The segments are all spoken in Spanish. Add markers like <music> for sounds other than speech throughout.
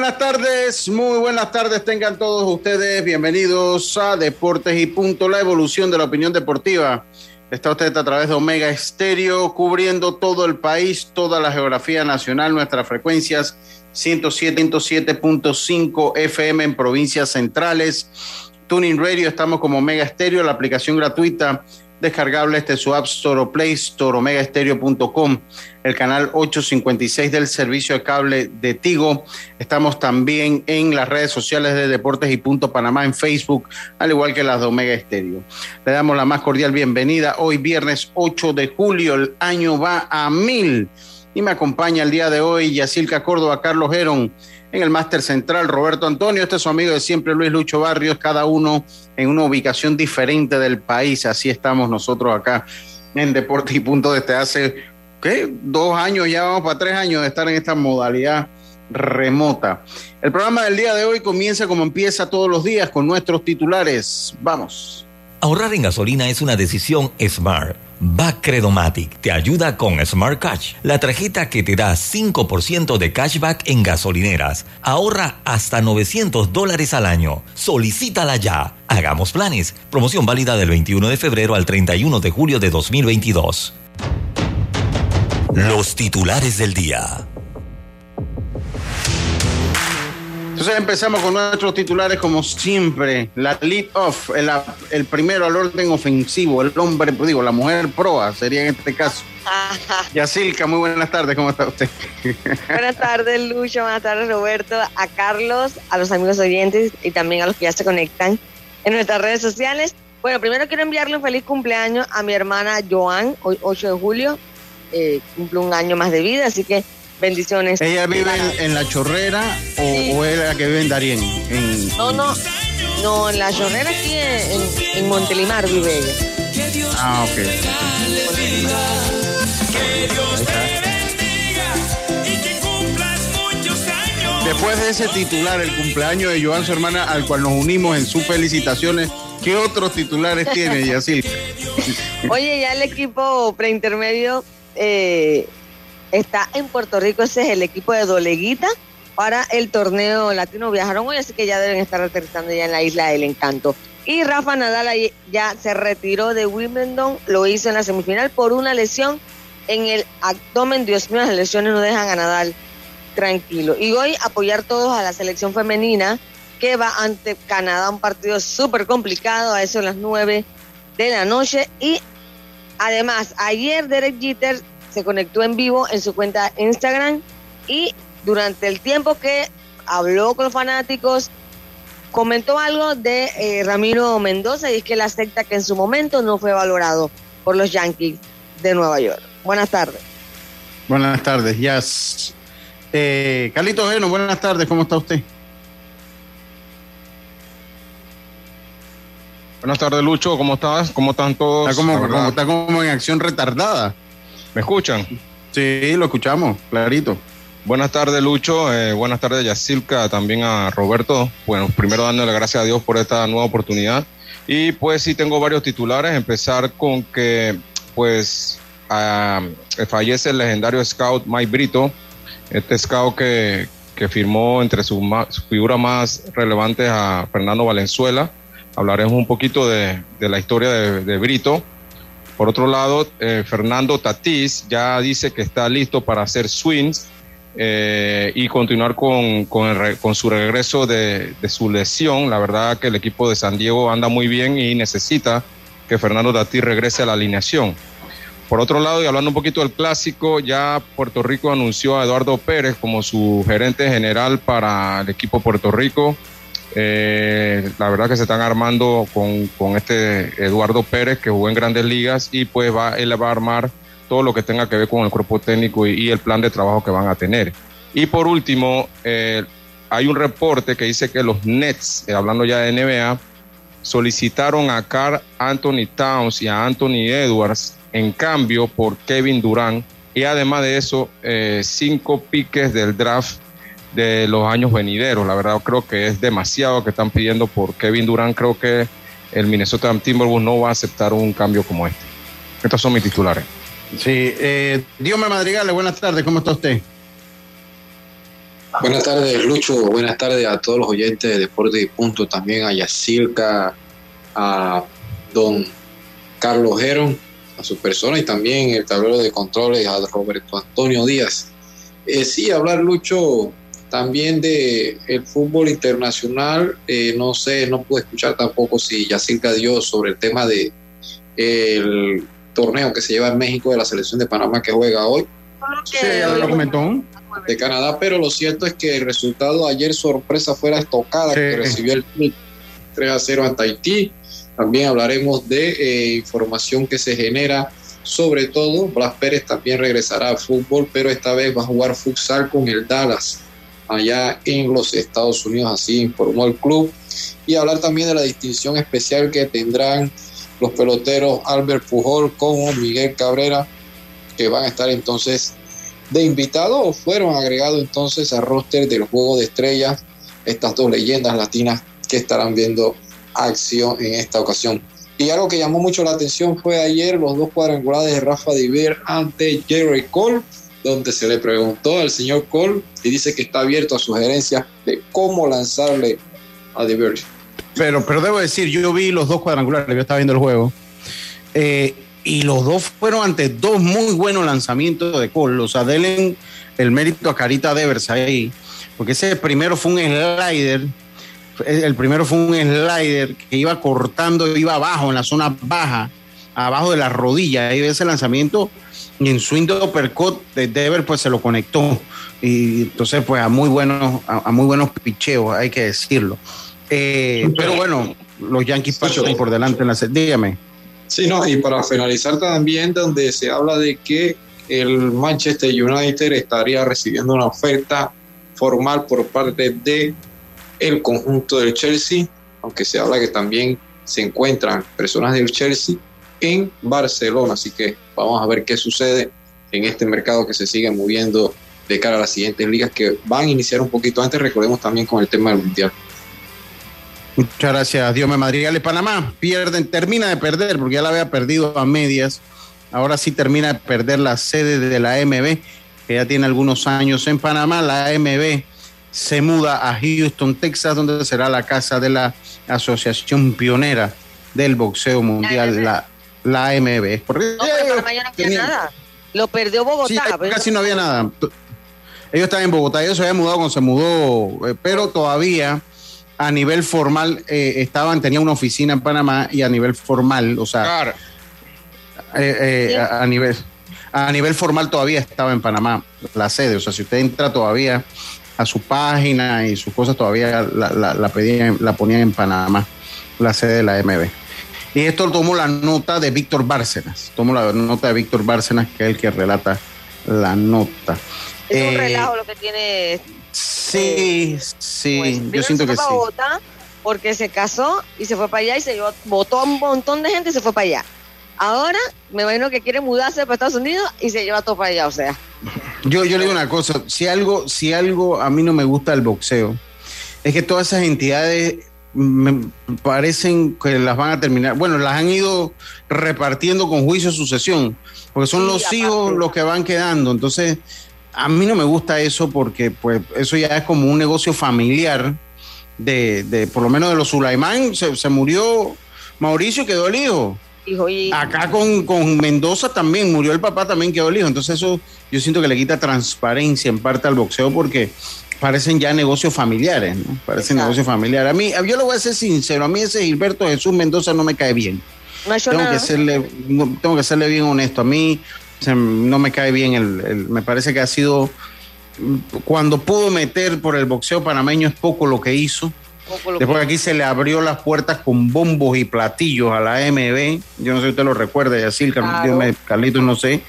Buenas tardes, muy buenas tardes tengan todos ustedes. Bienvenidos a Deportes y Punto, la evolución de la opinión deportiva. Está usted a través de Omega Estéreo, cubriendo todo el país, toda la geografía nacional, nuestras frecuencias 107.5 FM en provincias centrales. Tuning Radio, estamos como Omega Estéreo, la aplicación gratuita descargable este su App Store o Play Store, el canal 856 del servicio de cable de Tigo. Estamos también en las redes sociales de Deportes y Punto Panamá en Facebook, al igual que las de Omega Estéreo. Le damos la más cordial bienvenida. Hoy viernes 8 de julio, el año va a mil. Y me acompaña el día de hoy Yacilca Córdoba, Carlos Gerón en el máster central Roberto Antonio, este es su amigo de siempre Luis Lucho Barrios, cada uno en una ubicación diferente del país, así estamos nosotros acá en Deportes y Punto desde hace, ¿qué? Dos años, ya vamos para tres años de estar en esta modalidad remota. El programa del día de hoy comienza como empieza todos los días con nuestros titulares. Vamos. Ahorrar en gasolina es una decisión smart. Bacredomatic te ayuda con Smart Cash, la tarjeta que te da 5% de cashback en gasolineras. Ahorra hasta 900 dólares al año. Solicítala ya. Hagamos planes. Promoción válida del 21 de febrero al 31 de julio de 2022. Los titulares del día. Entonces empezamos con nuestros titulares como siempre. La lead off, el, primero al orden ofensivo, el hombre, digo, la mujer proa sería en este caso. Yacilca, muy buenas tardes, ¿cómo está usted? buenas tardes, Lucho, buenas tardes, Roberto, a Carlos, a los amigos oyentes y también a los que ya se conectan en nuestras redes sociales. Bueno, primero quiero enviarle un feliz cumpleaños a mi hermana Joan, hoy 8 de julio, eh, cumple un año más de vida, así que Bendiciones. ¿Ella vive en, La Chorrera o, es la que vive en Darien? No, no, no, en La Chorrera aquí en, en Montelimar vive ella. Ah, ok. Después de ese titular, el cumpleaños de Joan, su hermana, al cual nos unimos en sus felicitaciones, ¿qué otros titulares tiene, Yacil? <laughs> Oye, ya el equipo preintermedio eh, está en Puerto Rico, ese es el equipo de Doleguita para el torneo latino. Viajaron hoy, así que ya deben estar aterrizando ya en la isla del encanto. Y Rafa Nadal ya se retiró de Wimbledon, lo hizo en la semifinal por una lesión en el abdomen. Dios mío, las lesiones no dejan a Nadal tranquilo. Y hoy apoyar todos a la selección femenina que va ante Canadá, un partido súper complicado, a eso a las nueve de la noche. Y además, ayer Derek Jeter se conectó en vivo en su cuenta Instagram y durante el tiempo que habló con los fanáticos, comentó algo de eh, Ramiro Mendoza y es que la acepta que en su momento no fue valorado por los Yankees de Nueva York. Buenas tardes. Buenas tardes, Jazz. Eh, Carlito Geno, buenas tardes, ¿cómo está usted? Buenas tardes, Lucho, ¿cómo estás? ¿Cómo están todos? Está como, está como en acción retardada. ¿Me escuchan? Sí, lo escuchamos, clarito. Buenas tardes, Lucho. Eh, buenas tardes, Yacilca, también a Roberto. Bueno, primero dándole gracias a Dios por esta nueva oportunidad. Y pues sí tengo varios titulares. Empezar con que, pues, fallece el legendario scout Mike Brito. Este scout que, firmó entre sus, figuras más relevantes a Fernando Valenzuela. Hablaremos un poquito de, la historia de Brito por otro lado, eh, Fernando Tatís ya dice que está listo para hacer swings eh, y continuar con, con, su regreso de, su lesión. La verdad que el equipo de San Diego anda muy bien y necesita que Fernando Tatís regrese a la alineación. Por otro lado, y hablando un poquito del clásico, ya Puerto Rico anunció a Eduardo Pérez como su gerente general para el equipo Puerto Rico. Eh, la verdad que se están armando con, con, este Eduardo Pérez que jugó en grandes ligas y pues va, él va a armar todo lo que tenga que ver con el cuerpo técnico y, el plan de trabajo que van a tener. Y por último, eh, hay un reporte que dice que los Nets, eh, hablando ya de NBA, solicitaron a Carl Anthony Towns y a Anthony Edwards en cambio por Kevin Durant y además de eso, cinco piques del draft de los años venideros. La verdad creo que es demasiado que están pidiendo por Kevin Durant. Creo que el Minnesota Timberwolves no va a aceptar un cambio como este. Estos son mis titulares. Sí, eh, Dios me madrigale, buenas tardes, ¿cómo está usted? Buenas tardes, Lucho. Buenas tardes a todos los oyentes de Deporte y Punto. También a Yacirca, a don Carlos Geron, a su persona y también el tablero de controles a Roberto Antonio Díaz. Eh, sí, hablar, Lucho, también de el fútbol internacional. Eh, no sé, no pude escuchar tampoco si Yacirca dio sobre el tema de el torneo que se lleva en México de la selección de Panamá que juega hoy. Sí, lo comentó. De Canadá, pero lo cierto es que el resultado ayer sorpresa fue la estocada que recibió el 3 a 0 ante Haití. También hablaremos de eh, información que se genera sobre todo, Blas Pérez también regresará al fútbol, pero esta vez va a jugar futsal con el Dallas allá en los Estados Unidos, así informó el club. Y hablar también de la distinción especial que tendrán los peloteros Albert Pujol como Miguel Cabrera, que van a estar entonces de invitado o fueron agregados entonces al roster del juego de estrellas estas dos leyendas latinas que estarán viendo acción en esta ocasión. Y algo que llamó mucho la atención fue ayer los dos cuadrangulares de Rafa Diver ante Jerry Cole, donde se le preguntó al señor Cole y dice que está abierto a sugerencias de cómo lanzarle a Diver. Pero, pero debo decir, yo vi los dos cuadrangulares, yo estaba viendo el juego. Eh, y los dos fueron ante dos muy buenos lanzamientos de Cole. O sea, denle el mérito a Carita Devers ahí, porque ese primero fue un slider. El primero fue un slider que iba cortando, iba abajo, en la zona baja, abajo de la rodilla. Ahí ese lanzamiento y en swing de uppercut de Devers pues se lo conectó. Y entonces, pues a muy buenos, a muy buenos picheos, hay que decirlo. Eh, pero bueno, los Yankees pasan por delante en la Dígame. Sí, no, y para finalizar también, donde se habla de que el Manchester United estaría recibiendo una oferta formal por parte de el conjunto del Chelsea, aunque se habla que también se encuentran personas del Chelsea en Barcelona, así que vamos a ver qué sucede en este mercado que se sigue moviendo de cara a las siguientes ligas que van a iniciar un poquito antes, recordemos también con el tema del Mundial. Muchas gracias, Dios me madrigale. Panamá pierden, termina de perder, porque ya la había perdido a medias. Ahora sí termina de perder la sede de la MB, que ya tiene algunos años en Panamá. La MB se muda a Houston, Texas, donde será la casa de la Asociación Pionera del Boxeo Mundial, la, la AMB. Porque no, pero Panamá no había nada. Lo perdió Bogotá. Sí, casi no había nada. Ellos estaban en Bogotá, ellos se habían mudado cuando se mudó, eh, pero todavía a nivel formal eh, estaban, tenía una oficina en Panamá y a nivel formal, o sea, eh, eh, a, nivel a nivel formal todavía estaba en Panamá la sede, o sea, si usted entra todavía a su página y sus cosas todavía la, la, pedían, la ponían en Panamá, la sede de la MB. Y esto tomó la nota de Víctor Bárcenas, tomó la nota de Víctor Bárcenas, que es el que relata la nota. Es un relajo lo que tiene Sí, sí, pues, yo siento que sí. porque se casó y se fue para allá y se llevó, votó a un montón de gente y se fue para allá. Ahora me imagino que quiere mudarse para Estados Unidos y se lleva todo para allá, o sea. Yo, yo le digo una cosa, si algo, si algo a mí no me gusta el boxeo, es que todas esas entidades me parecen que las van a terminar, bueno, las han ido repartiendo con juicio de sucesión, porque son los hijos los que van quedando, entonces a mí no me gusta eso porque pues eso ya es como un negocio familiar de, de por lo menos de los Sulaimán, se, murió Mauricio, quedó el hijo. Acá con, con, Mendoza también murió el papá, también quedó el hijo. Entonces eso yo siento que le quita transparencia en parte al boxeo porque parecen ya negocios familiares, ¿no? Parecen negocios familiares. A mí, yo lo voy a ser sincero, a mí ese Gilberto Jesús Mendoza no me cae bien. No tengo nada. que serle, tengo que serle bien honesto. A mí se- no me cae bien el, el- me parece que ha sido cuando pudo meter por el boxeo panameño es poco lo que hizo. Que- Después aquí se le abrió las puertas con bombos y platillos a la MB. Yo no sé si usted lo recuerda, Yacil, Claro. Carlitos, no sé.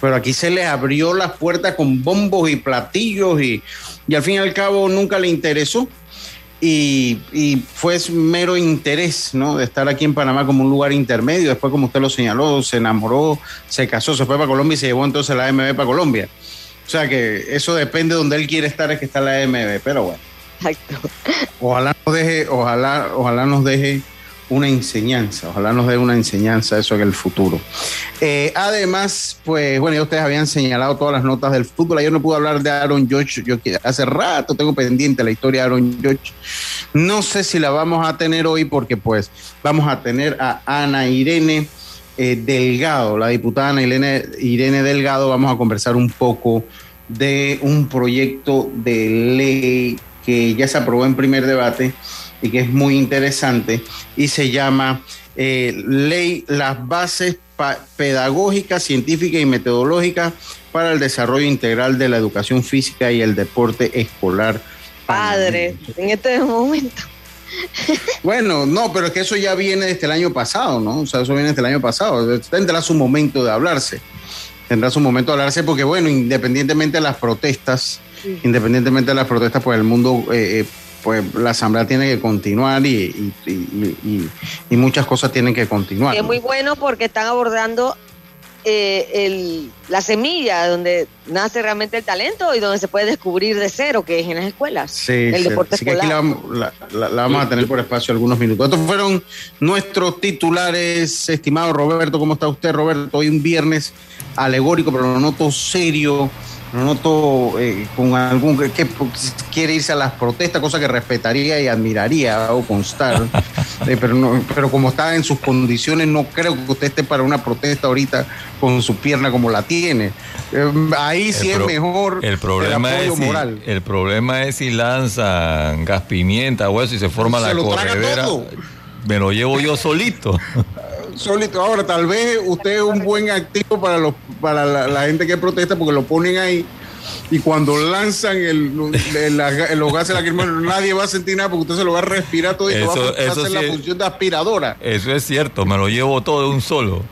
Pero aquí se le abrió las puertas con bombos y platillos y, y al fin y al cabo nunca le interesó. Y, y fue mero interés, ¿no? De estar aquí en Panamá como un lugar intermedio. Después, como usted lo señaló, se enamoró, se casó, se fue para Colombia y se llevó entonces la MB para Colombia. O sea que eso depende de donde él quiere estar, es que está la MB. Pero bueno. Exacto. Ojalá nos deje, ojalá, ojalá nos deje una enseñanza, ojalá nos dé una enseñanza eso en el futuro. Eh, además, pues bueno, ya ustedes habían señalado todas las notas del fútbol. Ayer no pude hablar de Aaron George, yo hace rato tengo pendiente la historia de Aaron George. No sé si la vamos a tener hoy porque pues vamos a tener a Ana Irene eh, Delgado, la diputada Ana Irene, Irene Delgado, vamos a conversar un poco de un proyecto de ley que ya se aprobó en primer debate y que es muy interesante y se llama eh, Ley Las Bases Pedagógicas, Científicas y Metodológicas para el Desarrollo Integral de la Educación Física y el Deporte Escolar. Padre, en este momento. Bueno, no, pero es que eso ya viene desde el año pasado, ¿no? O sea, eso viene desde el año pasado. Tendrá su momento de hablarse. Tendrá su momento de hablarse porque, bueno, independientemente de las protestas, independientemente de las protestas, pues el mundo, eh, eh, pues la asamblea tiene que continuar y, y- y- y- muchas cosas tienen que continuar. Y es ¿no? muy bueno porque están abordando eh, el- la semilla donde nace realmente el talento y donde se puede descubrir de cero, que es en las escuelas. Sí, el sí, deporte así que aquí la, la- la- la vamos a tener por espacio algunos minutos. Estos fueron nuestros titulares, estimado Roberto. ¿Cómo está usted, Roberto? Hoy un viernes alegórico, pero lo noto serio, lo noto eh, con algún que, quiere irse a las protestas, cosa que respetaría y admiraría o constar. <laughs> Eh, pero, no, pero como está en sus condiciones, no creo que usted esté para una protesta ahorita con su pierna como la tiene. Eh, ahí sí es mejor El problema, apoyo es si, moral. el problema es si lanzan gas pimienta o eso y se forma Se la corredera. Me lo llevo yo solito. <laughs> Solito. Ahora, tal vez usted es un buen activo para los para la, la gente que protesta porque lo ponen ahí y cuando lanzan el, el- la- los gases lacrimógenos nadie va a sentir nada porque usted se lo va a respirar todo y Eso- va a eso hacer la es- función de aspiradora. Eso es cierto, me lo llevo todo de un solo.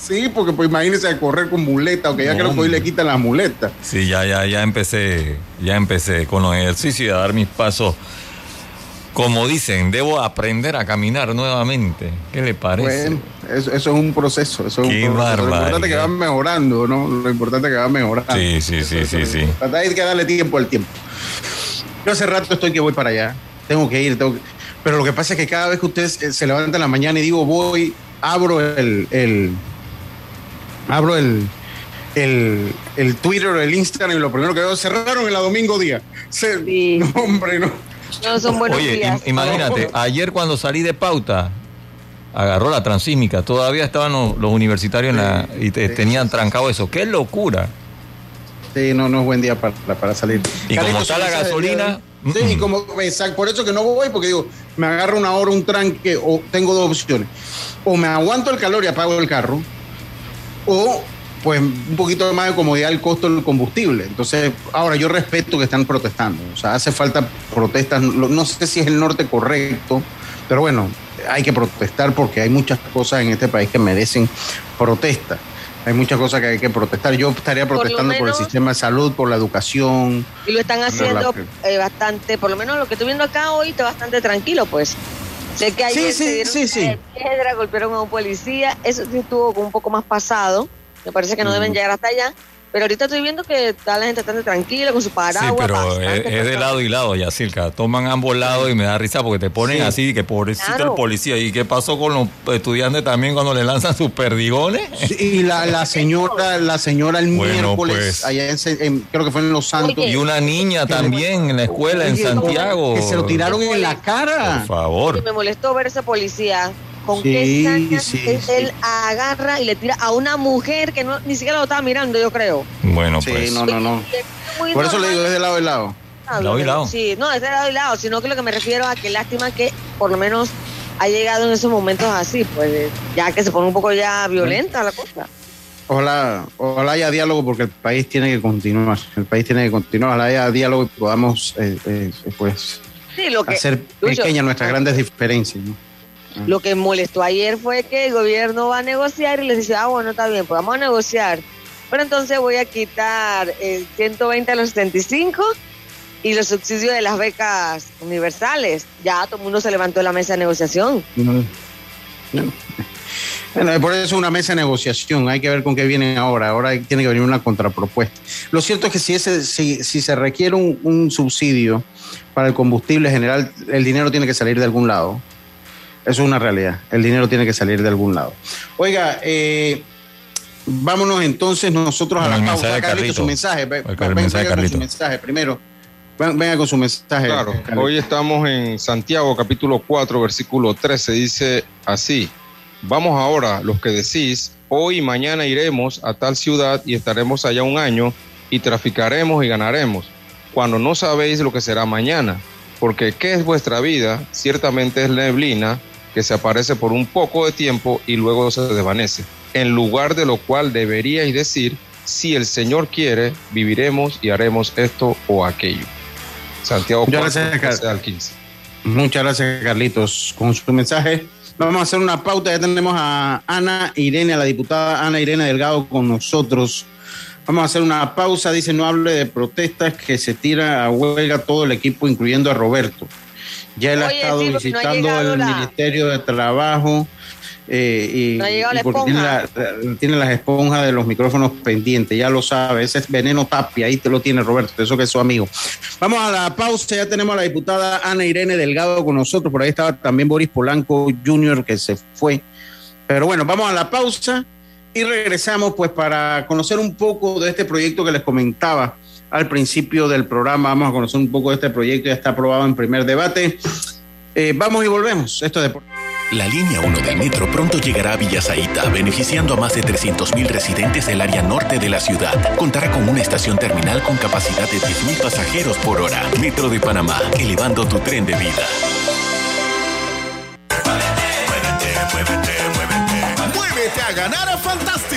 Sí, porque pues imagínese a correr con muleta, aunque ya No, creo que hoy le quitan las muletas. Sí, ya, ya, ya empecé, ya empecé con los ejercicios y a dar mis pasos. Como dicen, debo aprender a caminar nuevamente. ¿Qué le parece? Bueno, eso, eso es un proceso. Eso es Qué un proceso. Lo importante es que va mejorando, ¿no? Lo importante es que va mejorando. Sí, sí, sí, sí, sí. Hay que darle tiempo al tiempo. Yo hace rato estoy que voy para allá. Tengo que ir, tengo que- Pero lo que pasa es que cada vez que usted se se levanta en la mañana y digo voy, abro el, el abro el, el, el Twitter o el Instagram y lo primero que veo cerraron el domingo día. Se- Sí. <laughs> No, hombre, no. No son buenos Oye, días. imagínate, ayer cuando salí de pauta, agarró la transísmica, todavía estaban los, los universitarios en la, y te- tenían trancado eso. ¡Qué locura! Sí, no, no es buen día para, para salir. Y como está la gasolina, Sí, y como exacto, por eso que no voy, porque digo, me agarro una hora un tranque, o tengo dos opciones. O me aguanto el calor y apago el carro, o pues un poquito más de comodidad el costo del combustible. Entonces, ahora yo respeto que están protestando. O sea, hace falta protestas. No sé si es el norte correcto, pero bueno, hay que protestar porque hay muchas cosas en este país que merecen protesta. Hay muchas cosas que hay que protestar. Yo estaría protestando por, menos- el sistema de salud, por la educación. Y lo están haciendo la- eh, bastante, por lo menos lo que estoy viendo acá hoy está bastante tranquilo, pues. Sé que ayer Sí, sí, se dieron sí, sí. de piedra, golpearon a un policía, eso sí estuvo un poco más pasado, me parece que no deben llegar hasta allá, pero ahorita estoy viendo que está la gente bastante tranquila con su Sí, paraguas. pero bastante es, es de lado y lado, Yacirca. Toman ambos lados y me da risa porque te ponen Sí. así, que pobrecito Claro. el policía. ¿Y qué pasó con los estudiantes también cuando le lanzan sus perdigones? Sí, Y la, <laughs> la señora, la señora el Bueno, miércoles, pues. allá en, creo que fue en Los Santos, Oye, Y una niña también en la escuela en Santiago. que se lo tiraron en la Por cara. Y favor. me molestó ver ese policía con Sí, qué saña sí, él, sí. él agarra y le tira a una mujer que no, ni siquiera lo estaba mirando, yo creo. Bueno, Sí, pues. no, no, no. Muy Por eso le digo, es de lado y lado. Lado y lado. Sí, no, es de lado y lado, sino que lo que me refiero a que lástima que por lo menos ha llegado en esos momentos así, pues ya que se pone un poco ya violenta la cosa. Ojalá, ojalá haya diálogo porque el país tiene que continuar. El país tiene que continuar. Ojalá haya diálogo y podamos, eh, eh, pues, hacer pequeñas nuestras grandes diferencias. Lo que molestó ayer fue que el gobierno va a negociar y les dice, ah, bueno, está bien, pues vamos a negociar. Pero entonces voy a quitar el 120 a los 75 y los subsidios de las becas universales. Ya todo el mundo se levantó de la mesa de negociación. por eso es una mesa de negociación, hay que ver con qué vienen ahora. Ahora tiene que venir una contrapropuesta. Lo cierto es que si, ese, si, si se requiere un, subsidio para el combustible general, el dinero tiene que salir de algún lado. Eso es una realidad. El dinero tiene que salir de algún lado. Oiga, eh, vámonos entonces nosotros a la pausa. Carlito, su mensaje. mensaje, con su mensaje primero. Venga con su mensaje. Claro, hoy estamos en Santiago, capítulo 4, versículo 13. Dice así: Vamos ahora, los que decís, hoy y mañana iremos a tal ciudad y estaremos allá un año y traficaremos y ganaremos, cuando no sabéis lo que será mañana. Porque ¿qué es vuestra vida? Ciertamente es neblina que se aparece por un poco de tiempo y luego se desvanece. En lugar de lo cual deberíais decir, si el Señor quiere, viviremos y haremos esto o aquello. Santiago Muchas gracias, al 15. Muchas gracias, Carlitos. Con su mensaje, vamos a hacer una pauta. Ya tenemos a Ana Irene, a la diputada Ana Irene Delgado con nosotros. Vamos a hacer una pausa. Dice, no hable de protestas que se tira a huelga todo el equipo, incluyendo a Roberto. Ya él ha estado visitando el Ministerio de Trabajo eh, y, tiene, las esponjas de los micrófonos pendientes, ya lo sabe, ese es veneno tapia, ahí te lo tiene Roberto, eso que es su amigo. Vamos a la pausa, ya tenemos a la diputada Ana Irene Delgado con nosotros, por ahí estaba también Boris Polanco Jr. que se fue. Pero bueno, vamos a la pausa y regresamos pues para conocer un poco de este proyecto que les comentaba al principio del programa. Vamos a conocer un poco de este proyecto, ya está aprobado en primer debate. Eh, vamos y volvemos. Esto es. La línea 1 del metro pronto llegará a Villasaita, beneficiando a más de 300.000 residentes del área norte de la ciudad. Contará con una estación terminal con capacidad de 10.000 pasajeros por hora. Metro de Panamá, elevando tu tren de vida. Muévete, a ganar a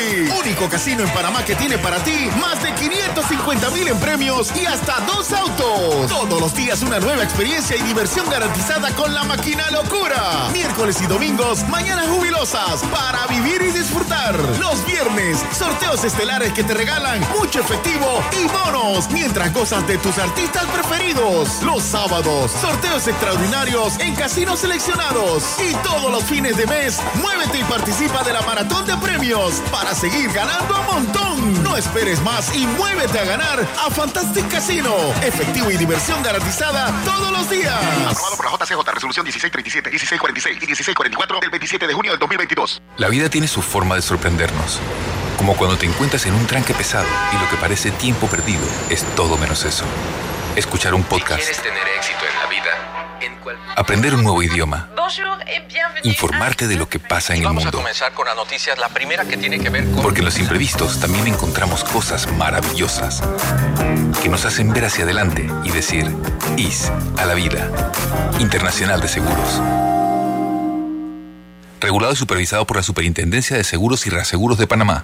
Fantastic. Único casino en Panamá que tiene para ti más de 550 mil en premios y hasta dos autos. Todos los días una nueva experiencia y diversión garantizada con la máquina locura. Miércoles y domingos, mañanas jubilosas para vivir y disfrutar. Los viernes, sorteos estelares que te regalan mucho efectivo y bonos mientras gozas de tus artistas preferidos. Los sábados, sorteos extraordinarios en casinos seleccionados. Y todos los fines de mes, muévete y participa de la maratón de premios para seguir ganando a montón. No esperes más y muévete a ganar a Fantastic Casino. Efectivo y diversión garantizada todos los días. Aprobado por la JCJ, resolución 1637, 1646 y 1644 del 27 de junio del 2022. La vida tiene su forma de sorprendernos. Como cuando te encuentras en un tranque pesado y lo que parece tiempo perdido es todo menos eso. Escuchar un podcast. quieres tener éxito en la vida Aprender un nuevo idioma. Informarte de lo que pasa en el mundo. Vamos a comenzar con la noticia, la primera que tiene que ver con... Porque en los imprevistos también encontramos cosas maravillosas que nos hacen ver hacia adelante y decir IS a la vida. Internacional de Seguros. Regulado y supervisado por la Superintendencia de Seguros y Reaseguros de Panamá.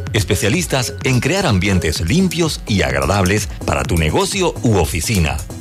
especialistas en crear ambientes limpios y agradables para tu negocio u oficina.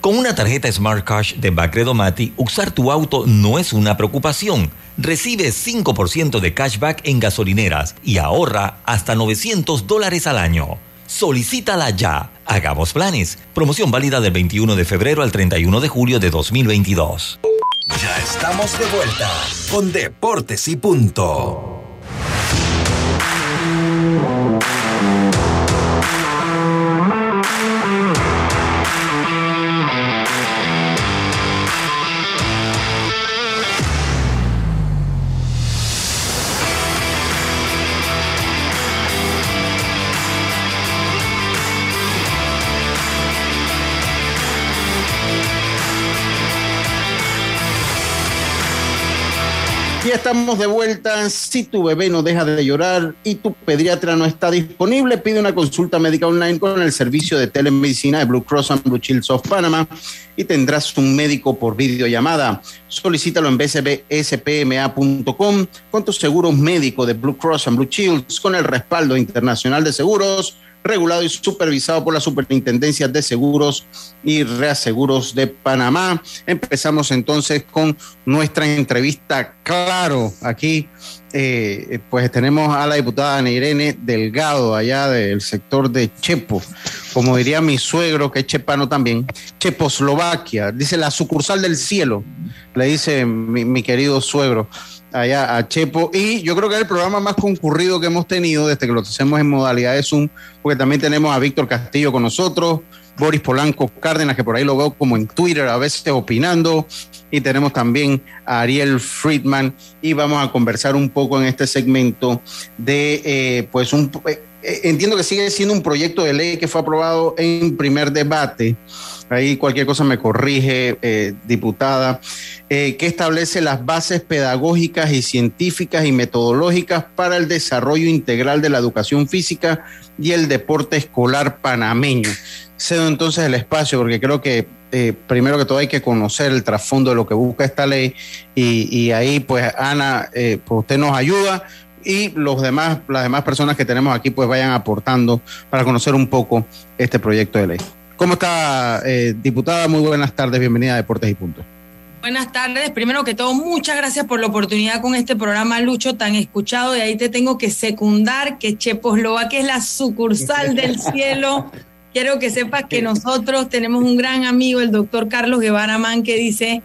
Con una tarjeta Smart Cash de Bacredo Mati, usar tu auto no es una preocupación. Recibe 5% de cashback en gasolineras y ahorra hasta 900 dólares al año. Solicítala ya. Hagamos planes. Promoción válida del 21 de febrero al 31 de julio de 2022. Ya estamos de vuelta con Deportes y Punto. Estamos de vuelta. Si tu bebé no deja de llorar y tu pediatra no está disponible, pide una consulta médica online con el servicio de telemedicina de Blue Cross and Blue Shields of Panama y tendrás un médico por videollamada. Solicítalo en bcbspma.com con tu seguro médico de Blue Cross and Blue Shields con el respaldo internacional de seguros regulado y supervisado por la Superintendencia de Seguros y Reaseguros de Panamá. Empezamos entonces con nuestra entrevista, claro, aquí eh, pues tenemos a la diputada Ana Irene Delgado, allá del sector de Chepo, como diría mi suegro, que es chepano también, Cheposlovaquia, dice la sucursal del cielo, le dice mi, mi querido suegro allá a Chepo. Y yo creo que es el programa más concurrido que hemos tenido desde que lo hacemos en modalidad de Zoom, porque también tenemos a Víctor Castillo con nosotros, Boris Polanco Cárdenas, que por ahí lo veo como en Twitter a veces opinando, y tenemos también a Ariel Friedman, y vamos a conversar un poco en este segmento de, eh, pues, un... eh, entiendo que sigue siendo un proyecto de ley que fue aprobado en primer debate. Ahí cualquier cosa me corrige, eh, diputada, eh, que establece las bases pedagógicas y científicas y metodológicas para el desarrollo integral de la educación física y el deporte escolar panameño. Cedo entonces el espacio porque creo que eh, primero que todo hay que conocer el trasfondo de lo que busca esta ley y, ahí pues Ana, eh, pues usted nos ayuda y los demás, las demás personas que tenemos aquí pues vayan aportando para conocer un poco este proyecto de ley. ¿Cómo está, eh, diputada? Muy buenas tardes, bienvenida a Deportes y Puntos. Buenas tardes. Primero que todo, muchas gracias por la oportunidad con este programa, Lucho, tan escuchado. Y ahí te tengo que secundar que Cheposlovaquia es la sucursal del <laughs> cielo. Quiero que sepas que nosotros tenemos un gran amigo, el doctor Carlos Guevara Man, que dice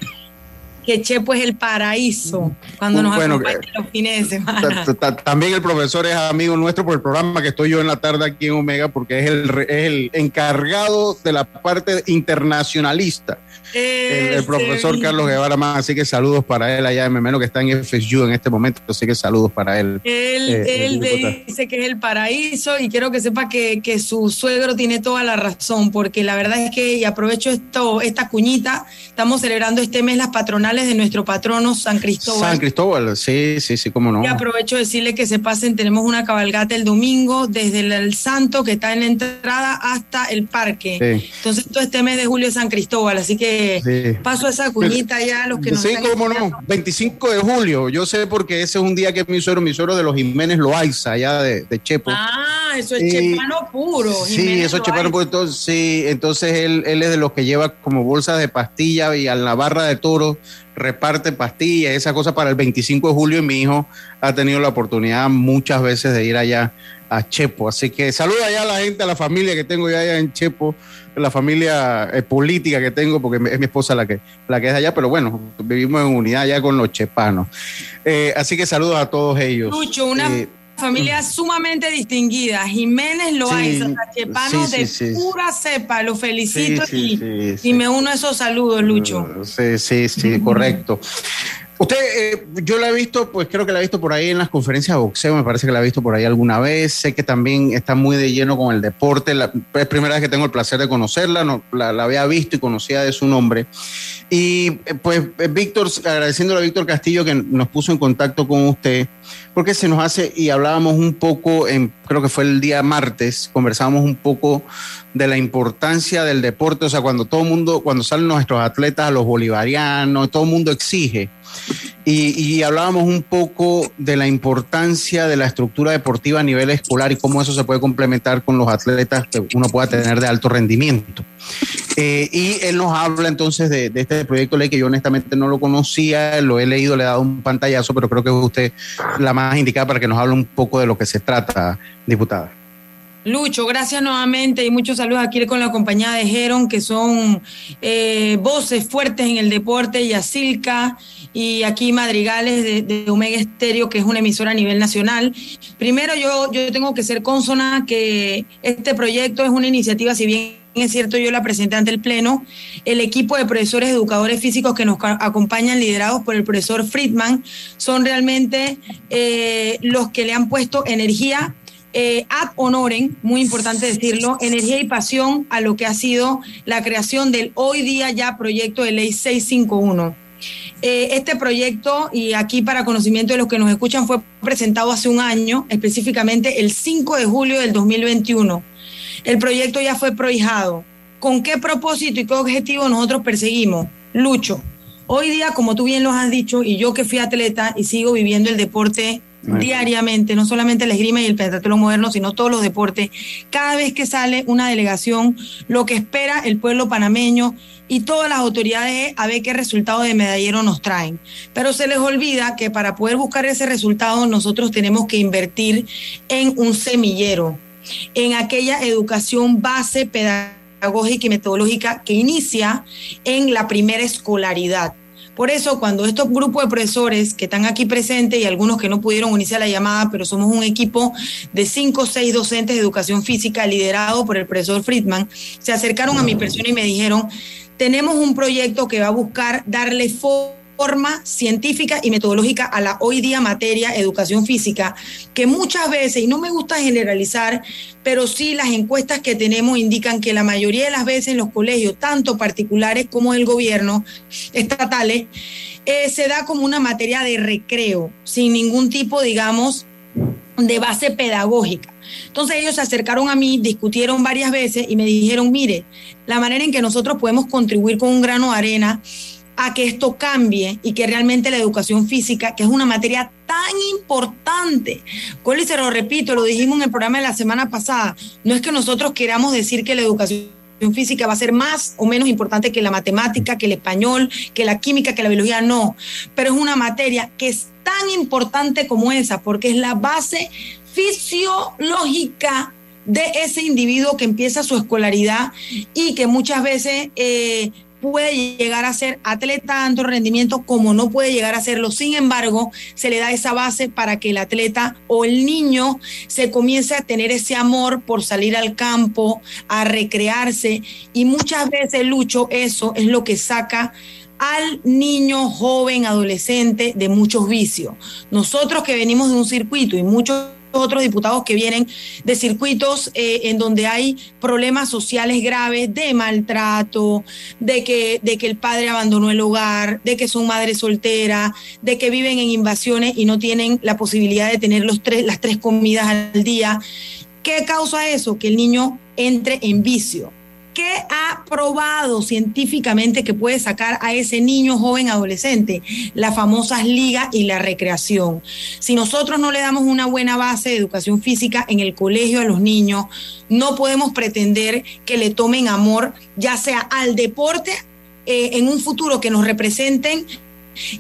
que Chepo es el paraíso cuando nos Bueno, acompaña los fines de semana. Ta- ta- También el profesor es amigo nuestro por el programa que estoy yo en la tarde aquí en Omega porque es el, es el encargado de la parte internacionalista. El, el profesor Ese Carlos Guevara más, así que saludos para él allá en Memeno que está en FSU en este momento, así que saludos para él. Él, Eh, él eh, diputada. dice que es el paraíso y quiero que sepa que, que su suegro tiene toda la razón, porque la verdad es que, y aprovecho esto, esta cuñita, estamos celebrando este mes las patronales de nuestro patrono San Cristóbal. San Cristóbal, sí, sí, sí, cómo no. Y aprovecho de decirle que se pasen, tenemos una cabalgata el domingo desde el, el Santo que está en la entrada hasta el parque. Sí. Entonces todo este mes de julio es San Cristóbal, así que Sí. paso esa cuñita ya a los que nos Sí, cómo no, 25 de julio, yo sé porque ese es un día que mi suegro, mi suegro de los Jiménez Loaiza, allá de, de Chepo. Ah, eso es Y- chepano puro. Sí, eso Loaiza. chepano, pues entonces, sí, entonces él, él es de los que lleva como bolsas de pastilla y a la barra de toro reparte pastillas, esa cosa para el 25 de julio y mi hijo ha tenido la oportunidad muchas veces de ir allá a Chepo. Así que saluda allá a la gente, a la familia que tengo ya allá en Chepo, la familia eh, política que tengo, porque es mi esposa la que, la que es allá, pero bueno, vivimos en unidad allá con los chepanos. Eh, así que saludos a todos ellos. Lucho, una Eh, familia sumamente distinguida. Jiménez Loaiza, Sí, Chepano sí, de pura cepa. Lo felicito y, y me uno a esos saludos, Lucho. Sí, sí, sí, correcto. Usted, eh, yo la he visto, pues creo que la he visto por ahí en las conferencias de boxeo, me parece que la he visto por ahí alguna vez. Sé que también está muy de lleno con el deporte. La, es primera vez que tengo el placer de conocerla, no, la, la había visto y conocía de su nombre. Y eh, pues, eh, Víctor, agradeciéndole a Víctor Castillo que nos puso en contacto con usted, porque se nos hace, y hablábamos un poco, creo que fue el día martes, conversábamos un poco de la importancia del deporte, o sea, cuando todo el mundo, cuando salen nuestros atletas, los bolivarianos, todo el mundo exige y, hablábamos un poco de la importancia de la estructura deportiva a nivel escolar y cómo eso se puede complementar con los atletas que uno pueda tener de alto rendimiento. Eh, y él nos habla entonces de, de, este proyecto de ley que yo honestamente no lo conocía, lo he leído, le he dado un pantallazo, pero creo que es usted la más indicada para que nos hable un poco de lo que se trata, diputada. Lucho, gracias nuevamente y muchos saludos aquí con la compañía de Geron, que son eh, voces fuertes en el deporte, y Asilca y aquí Madrigales de, de, Omega Estéreo, que es una emisora a nivel nacional. Primero, yo, yo tengo que ser consona que este proyecto es una iniciativa, si bien es cierto, yo la presenté ante el Pleno, el equipo de profesores educadores físicos que nos acompañan, liderados por el profesor Friedman, son realmente eh, los que le han puesto energía eh, ad honorem, muy importante decirlo, energía y pasión a lo que ha sido la creación del hoy día ya proyecto de ley 651. Eh, este proyecto, y aquí para conocimiento de los que nos escuchan, fue presentado hace un año, específicamente el 5 de julio del 2021. El proyecto ya fue prohijado. ¿Con qué propósito y qué objetivo nosotros perseguimos? Lucho. Hoy día, como tú bien lo has dicho, y yo que fui atleta y sigo viviendo el deporte diariamente, no solamente el esgrima y el pentatlón moderno, sino todos los deportes. Cada vez que sale una delegación, lo que espera el pueblo panameño y todas las autoridades es a ver qué resultado de medallero nos traen. Pero se les olvida que para poder buscar ese resultado nosotros tenemos que invertir en un semillero, en aquella educación base pedagógica y metodológica que inicia en la primera escolaridad. Por eso, cuando estos grupos de profesores que están aquí presentes y algunos que no pudieron unirse a la llamada, pero somos un equipo de cinco o seis docentes de educación física liderado por el profesor Friedman, se acercaron a mi persona y me dijeron, tenemos un proyecto que va a buscar darle forma científica y metodológica a la hoy día materia educación física, que muchas veces, y no me gusta generalizar, pero sí las encuestas que tenemos indican que la mayoría de las veces en los colegios, tanto particulares como el gobierno, estatales, eh, se da como una materia de recreo, sin ningún tipo, digamos, de base pedagógica. Entonces ellos se acercaron a mí, discutieron varias veces y me dijeron, mire, la manera en que nosotros podemos contribuir con un grano de arena a que esto cambie y que realmente la educación física, que es una materia tan importante, Coli se lo repito, lo dijimos en el programa de la semana pasada, no es que nosotros queramos decir que la educación física va a ser más o menos importante que la matemática, que el español, que la química, que la biología, no, pero es una materia que es tan importante como esa, porque es la base fisiológica de ese individuo que empieza su escolaridad y que muchas veces eh, puede llegar a ser atleta de alto rendimiento como no puede llegar a serlo. Sin embargo, se le da esa base para que el atleta o el niño se comience a tener ese amor por salir al campo, a recrearse y muchas veces, Lucho, eso es lo que saca al niño, joven, adolescente de muchos vicios. Nosotros que venimos de un circuito y muchos otros diputados que vienen de circuitos eh, en donde hay problemas sociales graves de maltrato, de que, de que el padre abandonó el hogar, de que son madres solteras, de que viven en invasiones y no tienen la posibilidad de tener los tres, las tres comidas al día. ¿Qué causa eso? Que el niño entre en vicio. ¿Qué ha probado científicamente que puede sacar a ese niño, joven, adolescente? Las famosas ligas y la recreación. Si nosotros no le damos una buena base de educación física en el colegio a los niños, no podemos pretender que le tomen amor, ya sea al deporte, eh, en un futuro que nos representen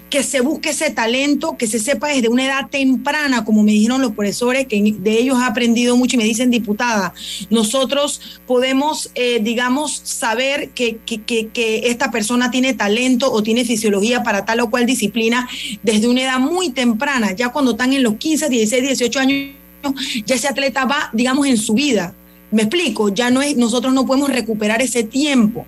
que se busque ese talento, que se sepa desde una edad temprana, como me dijeron los profesores, que de ellos he aprendido mucho y me dicen, diputada, nosotros podemos, eh, digamos, saber que, que, que, esta persona tiene talento o tiene fisiología para tal o cual disciplina desde una edad muy temprana, ya cuando están en los 15, 16, 18 años, ya ese atleta va, digamos, en su vida. Me explico, ya no es, nosotros no podemos recuperar ese tiempo.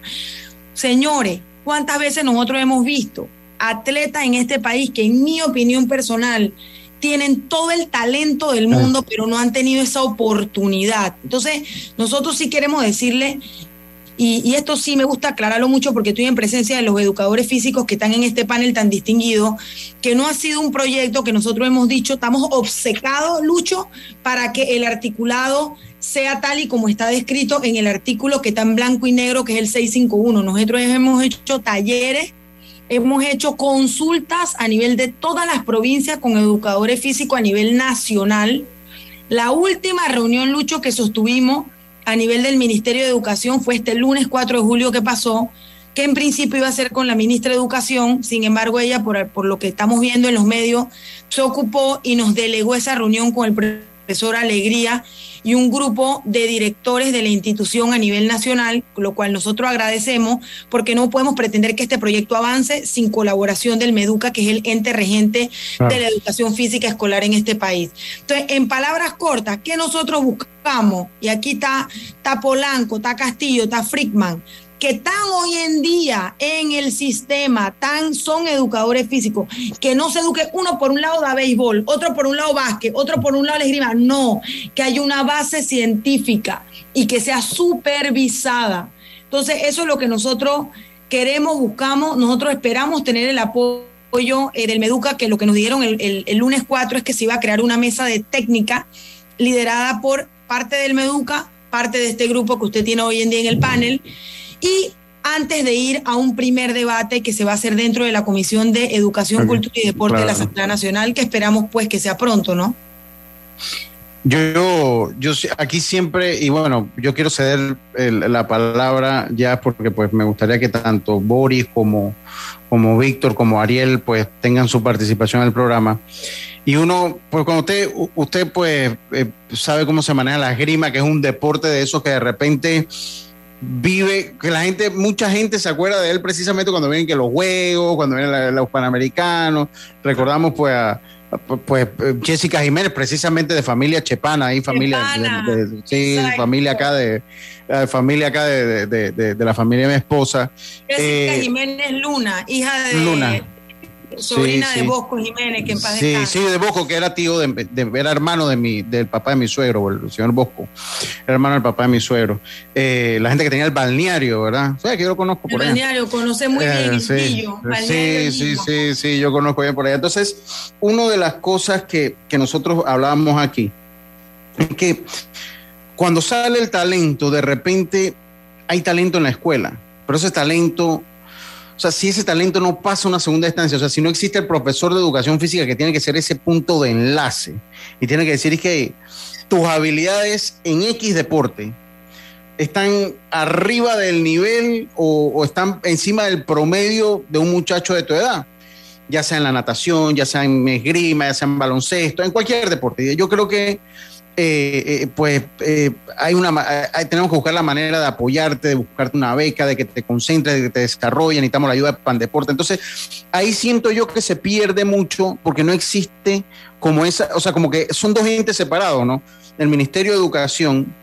Señores, ¿cuántas veces nosotros hemos visto atletas en este país que en mi opinión personal tienen todo el talento del mundo, pero no han tenido esa oportunidad. Entonces, nosotros sí queremos decirle, y, esto sí me gusta aclararlo mucho porque estoy en presencia de los educadores físicos que están en este panel tan distinguido, que no ha sido un proyecto que nosotros hemos dicho, estamos obcecados, Lucho, para que el articulado sea tal y como está descrito en el artículo que está en blanco y negro, que es el 651. Nosotros hemos hecho talleres hemos hecho consultas a nivel de todas las provincias con educadores físicos a nivel nacional. La última reunión, Lucho, que sostuvimos a nivel del Ministerio de Educación fue este lunes 4 de julio que pasó, que en principio iba a ser con la ministra de Educación, sin embargo ella, por, por lo que estamos viendo en los medios, se ocupó y nos delegó esa reunión con el profesor Alegría y un grupo de directores de la institución a nivel nacional, lo cual nosotros agradecemos porque no podemos pretender que este proyecto avance sin colaboración del MEDUCA, que es el ente regente de la educación física escolar en este país. Entonces, en palabras cortas, ¿qué nosotros buscamos? Y aquí está, está Polanco, está Castillo, está Frickman que están hoy en día en el sistema, tan son educadores físicos, que no se eduque uno por un lado de béisbol, otro por un lado básquet, otro por un lado la esgrima, no, que haya una base científica y que sea supervisada. Entonces, eso es lo que nosotros queremos, buscamos, nosotros esperamos tener el apoyo eh, del Meduca, que lo que nos dieron el, el lunes 4 es que se iba a crear una mesa de técnica liderada por parte del Meduca, parte de este grupo que usted tiene hoy en día en el panel, y antes de ir a un primer debate que se va a hacer dentro de la Comisión de Educación, Cultura y Deporte de la Asamblea Nacional, que esperamos pues que sea pronto, ¿no? Yo, yo aquí siempre, y bueno, yo quiero ceder la palabra ya porque pues me gustaría que tanto Boris como, como Víctor, como Ariel, pues tengan su participación en el programa. Y uno, pues cuando usted, usted pues eh, sabe cómo se maneja la esgrima, que es un deporte de esos que de repente vive, que la gente, mucha gente se acuerda de él precisamente cuando vienen que los juegos, cuando vienen los panamericanos, recordamos pues a pues Jessica Jiménez, precisamente de familia chepana, ahí familia, de, sí, familia acá de familia acá de, de, la familia de mi esposa. Jessica eh, Jiménez Luna, hija de Luna sobrina de Bosco Jiménez, que en paz Sí, sí, de Bosco, que era tío, de, era hermano de mi, del papá de mi suegro, el señor Bosco, era hermano del papá de mi suegro. Eh, la gente que tenía el balneario, ¿verdad? O sea, que yo lo conozco por el balneario, conoce muy bien el sí, sí, sí, sí, sí, yo conozco bien por allá. Entonces, una de las cosas que, que nosotros hablábamos aquí es que cuando sale el talento, de repente hay talento en la escuela, pero ese talento sea, si ese talento no pasa una segunda instancia, o sea, si no existe el profesor de educación física que tiene que ser ese punto de enlace y tiene que decir que tus habilidades en X deporte están arriba del nivel o, están encima del promedio de un muchacho de tu edad, ya sea en la natación, ya sea en esgrima, ya sea en baloncesto, en cualquier deporte. Yo creo que eh, eh, pues eh, hay una, tenemos que buscar la manera de apoyarte, de buscarte una beca, de que te concentres, de que te desarrolles, necesitamos la ayuda de Pandeporte. Entonces, ahí siento yo que se pierde mucho porque no existe como esa, o sea, como que son dos entes separados, ¿no? El Ministerio de Educación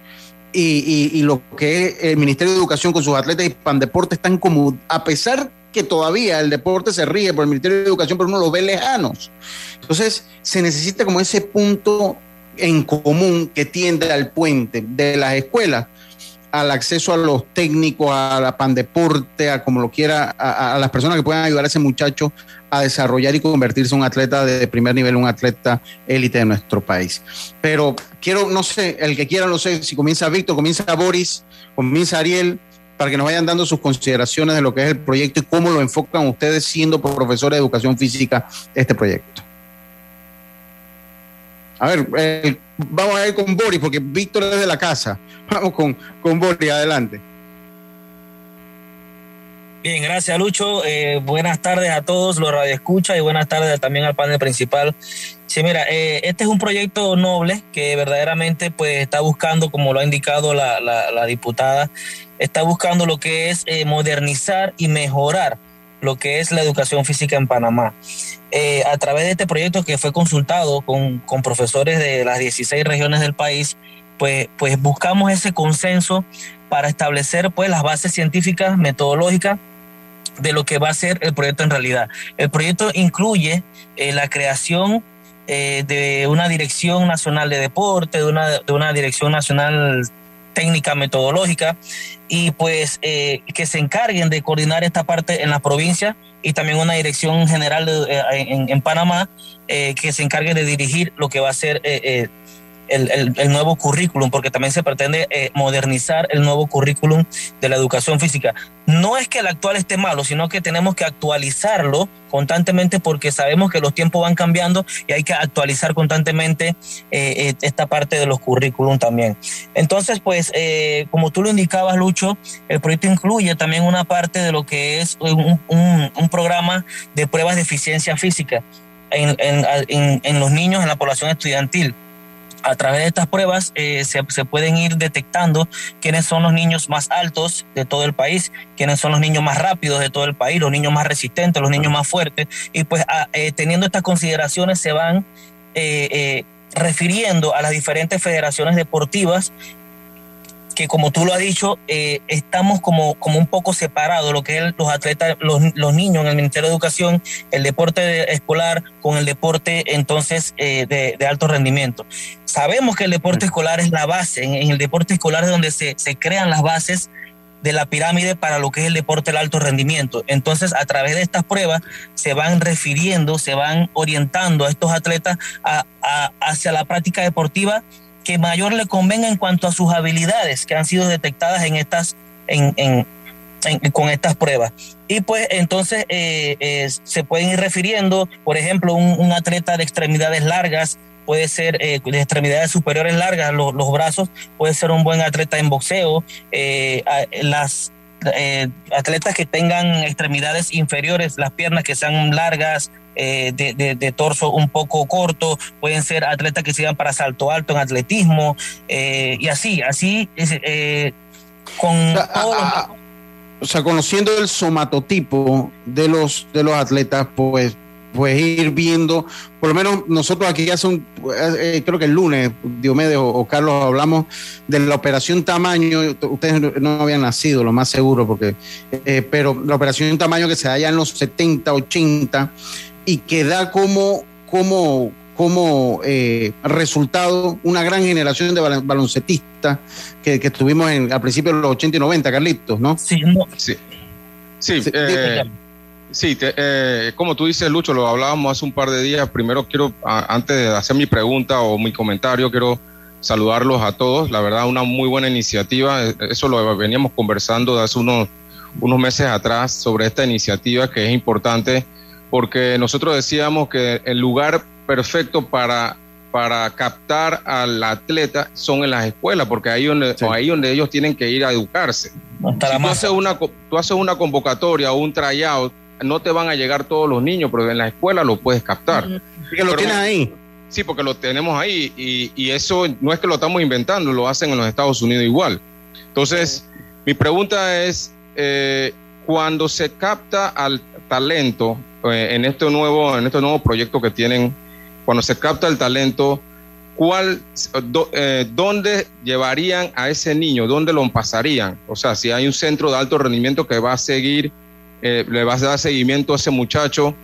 y, y, lo que es el Ministerio de Educación con sus atletas y Pandeporte están como, a pesar que todavía el deporte se ríe por el Ministerio de Educación, pero uno lo ve lejanos. Entonces, se necesita como ese punto en común que tiende al puente de las escuelas al acceso a los técnicos, a la pandeporte, a como lo quiera, a, las personas que puedan ayudar a ese muchacho a desarrollar y convertirse en un atleta de primer nivel, un atleta élite de nuestro país. Pero quiero, no sé, el que quiera, no sé si comienza Víctor, comienza Boris, comienza Ariel, para que nos vayan dando sus consideraciones de lo que es el proyecto y cómo lo enfocan ustedes siendo profesores de educación física este proyecto. A ver, eh, vamos a ir con Boris, porque Víctor es de la casa. Vamos con, con Boris, adelante. Bien, gracias Lucho. Eh, buenas tardes a todos los radioescuchas y buenas tardes también al panel principal. Sí, mira, eh, este es un proyecto noble que verdaderamente pues está buscando, como lo ha indicado la, la, diputada, está buscando lo que es modernizar y mejorar lo que es la educación física en Panamá. Eh, a través de este proyecto que fue consultado con, con, profesores de las 16 regiones del país, pues, pues buscamos ese consenso para establecer pues las bases científicas, metodológicas de lo que va a ser el proyecto en realidad. El proyecto incluye eh, la creación eh, de una dirección nacional de deporte, de una, de una dirección nacional técnica metodológica y pues eh, que se encarguen de coordinar esta parte en la provincia y también una dirección general eh, en, Panamá eh, que se encargue de dirigir lo que va a ser el, el, nuevo currículum, porque también se pretende eh, modernizar el nuevo currículum de la educación física. No es que el actual esté malo, sino que tenemos que actualizarlo constantemente porque sabemos que los tiempos van cambiando y hay que actualizar constantemente eh, esta parte de los currículum también. Entonces, pues, como tú lo indicabas, Lucho, el proyecto incluye también una parte de lo que es un, un, un programa de pruebas de eficiencia física en, en, en los niños en la población estudiantil a través de estas pruebas eh, se, se, pueden ir detectando quiénes son los niños más altos de todo el país, quiénes son los niños más rápidos de todo el país, los niños más resistentes, los niños más fuertes. Y pues eh, teniendo estas consideraciones se van eh, refiriendo a las diferentes federaciones deportivas que como tú lo has dicho, eh, estamos como, como un poco separados, lo que es los atletas, los, los, niños en el Ministerio de Educación, el deporte escolar con el deporte entonces eh, de, de, alto rendimiento. Sabemos que el deporte escolar es la base, en, en el deporte escolar es donde se, se crean las bases de la pirámide para lo que es el deporte del alto rendimiento. Entonces, a través de estas pruebas se van refiriendo, se van orientando a estos atletas a, a, hacia la práctica deportiva que mayor le convenga en cuanto a sus habilidades que han sido detectadas en estas, en, en, con estas pruebas. Y pues entonces eh, eh, se pueden ir refiriendo, por ejemplo, un, atleta de extremidades largas puede ser eh, de extremidades superiores largas, los, los, brazos, puede ser un buen atleta en boxeo, eh, las eh, atletas que tengan extremidades inferiores, las piernas que sean largas, eh, de, de, de, torso un poco corto, pueden ser atletas que sigan para salto alto en atletismo, eh, y así, así, eh, con o sea, todos a, a, o sea, conociendo el somatotipo de los, de los atletas, pues pues ir viendo, por lo menos nosotros aquí hace un, eh, creo que el lunes, Diomedes o, o, Carlos, hablamos de la operación tamaño, ustedes no habían nacido, lo más seguro, porque, eh, pero la operación tamaño que se da ya en los 70, 80 y que da como, como, como eh, resultado una gran generación de baloncetistas que, que tuvimos en, a principios de los 80 y 90, Carlitos, ¿no? Sí, no. sí. Sí, sí eh, Sí, te, eh, como tú dices, Lucho, lo hablábamos hace un par de días. Primero quiero, a, antes de hacer mi pregunta o mi comentario, quiero saludarlos a todos. La verdad, una muy buena iniciativa. Eso lo veníamos conversando de hace unos, unos meses atrás sobre esta iniciativa que es importante porque nosotros decíamos que el lugar perfecto para, para captar al atleta son en las escuelas, porque ahí donde, sí. ahí donde ellos tienen que ir a educarse. No si tú haces, una, tú haces una convocatoria o un tryout, no te van a llegar todos los niños, pero en la escuela lo puedes captar. Uh -huh. que lo tienes ahí. Sí, porque lo tenemos ahí y, y, eso no es que lo estamos inventando, lo hacen en los Estados Unidos igual. Entonces, uh -huh. mi pregunta es, eh, cuando se capta al talento eh, en este nuevo en este nuevo proyecto que tienen, cuando se capta el talento, ¿cuál, do, eh, dónde llevarían a ese niño? ¿Dónde lo pasarían? O sea, si hay un centro de alto rendimiento que va a seguir eh, le vas a dar seguimiento a ese muchacho.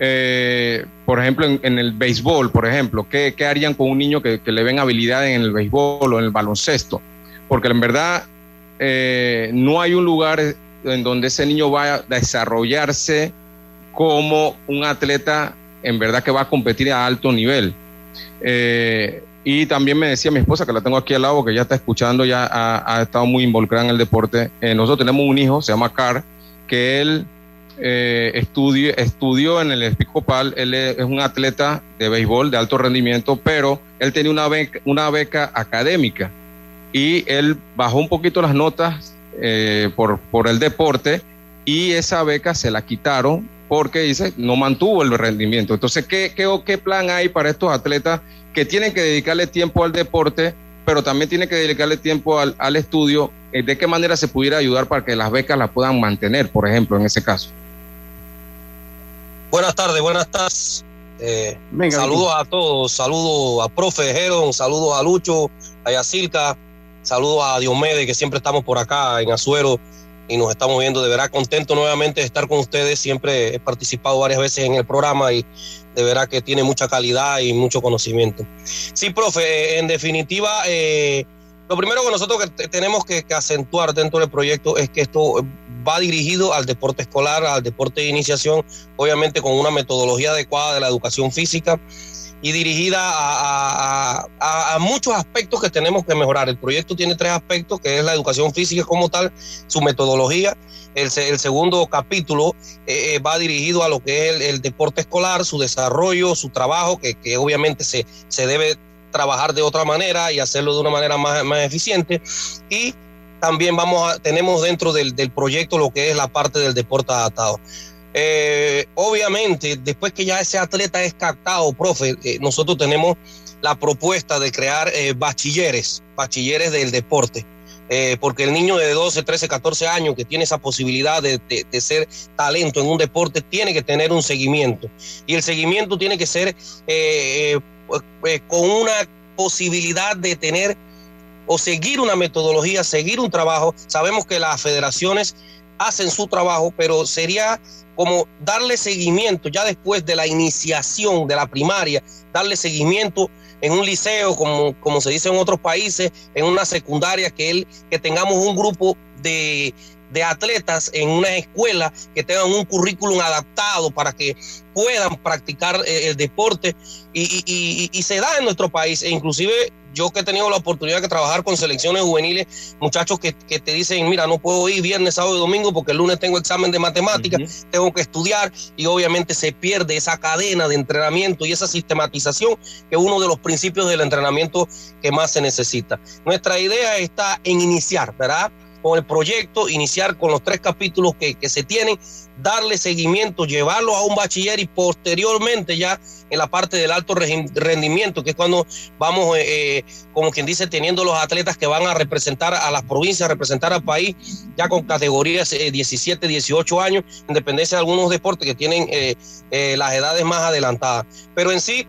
Eh, por ejemplo, en, el béisbol, por ejemplo, ¿qué, qué harían con un niño que, que, le ven habilidades en el béisbol o en el baloncesto? Porque en verdad eh, no hay un lugar en donde ese niño va a desarrollarse como un atleta en verdad que va a competir a alto nivel. Y también me decía mi esposa, que la tengo aquí al lado, que ya está escuchando, ya ha, estado muy involucrada en el deporte. Nosotros tenemos un hijo, se llama Car, que él eh, estudió, estudió en el Episcopal, él es, un atleta de béisbol de alto rendimiento, pero él tenía una beca, una beca académica y él bajó un poquito las notas eh, por, por el deporte y esa beca se la quitaron porque dice no mantuvo el rendimiento. Entonces, ¿qué, qué, qué plan hay para estos atletas que tienen que dedicarle tiempo al deporte, pero también tienen que dedicarle tiempo al, al estudio de qué manera se pudiera ayudar para que las becas las puedan mantener, por ejemplo, en ese caso. Buenas tardes, buenas tardes. Eh, Venga, saludos a todos, saludos a profe Geron, saludos a Lucho, a Yacirca, saludos a Diomedes, que siempre estamos por acá en Azuero y nos estamos viendo. De verdad, contento nuevamente de estar con ustedes. Siempre he participado varias veces en el programa y de verdad que tiene mucha calidad y mucho conocimiento. Sí, profe, en definitiva, eh, lo primero que nosotros que tenemos que, que, acentuar dentro del proyecto es que esto va dirigido al deporte escolar, al deporte de iniciación, obviamente con una metodología adecuada de la educación física y dirigida a, muchos aspectos que tenemos que mejorar. El proyecto tiene tres aspectos, que es la educación física como tal, su metodología. El, segundo capítulo eh, eh, va dirigido a lo que es el, deporte escolar, su desarrollo, su trabajo, que, obviamente se, se debe trabajar de otra manera y hacerlo de una manera más, más eficiente. Y también vamos a, tenemos dentro del, del, proyecto lo que es la parte del deporte adaptado. Eh, obviamente, después que ya ese atleta es captado, profe, eh, nosotros tenemos la propuesta de crear eh, bachilleres, bachilleres del deporte. porque el niño de 12, 13, 14 años que tiene esa posibilidad de, de, de, ser talento en un deporte tiene que tener un seguimiento. Y el seguimiento tiene que ser con una posibilidad de tener o seguir una metodología, seguir un trabajo. Sabemos que las federaciones hacen su trabajo, pero sería como darle seguimiento ya después de la iniciación de la primaria, darle seguimiento en un liceo, como, como se dice en otros países, en una secundaria, que, él, que tengamos un grupo de, de atletas en una escuela que tengan un currículum adaptado para que puedan practicar eh, el deporte y, y, y, se da en nuestro país e inclusive yo que he tenido la oportunidad de trabajar con selecciones juveniles, muchachos que, que, te dicen, mira, no puedo ir viernes, sábado y domingo porque el lunes tengo examen de matemáticas, tengo que estudiar y obviamente se pierde esa cadena de entrenamiento y esa sistematización que es uno de los principios del entrenamiento que más se necesita. Nuestra idea está en iniciar, ¿verdad? Con el proyecto, iniciar con los tres capítulos que, se tienen, darle seguimiento, llevarlo a un bachiller y posteriormente ya en la parte del alto rendimiento, que es cuando vamos, eh, eh, como quien dice, teniendo los atletas que van a representar a las provincias, representar al país, ya con categorías 17, eh, 18 años, en dependencia de algunos deportes que tienen las edades más adelantadas. Pero en sí,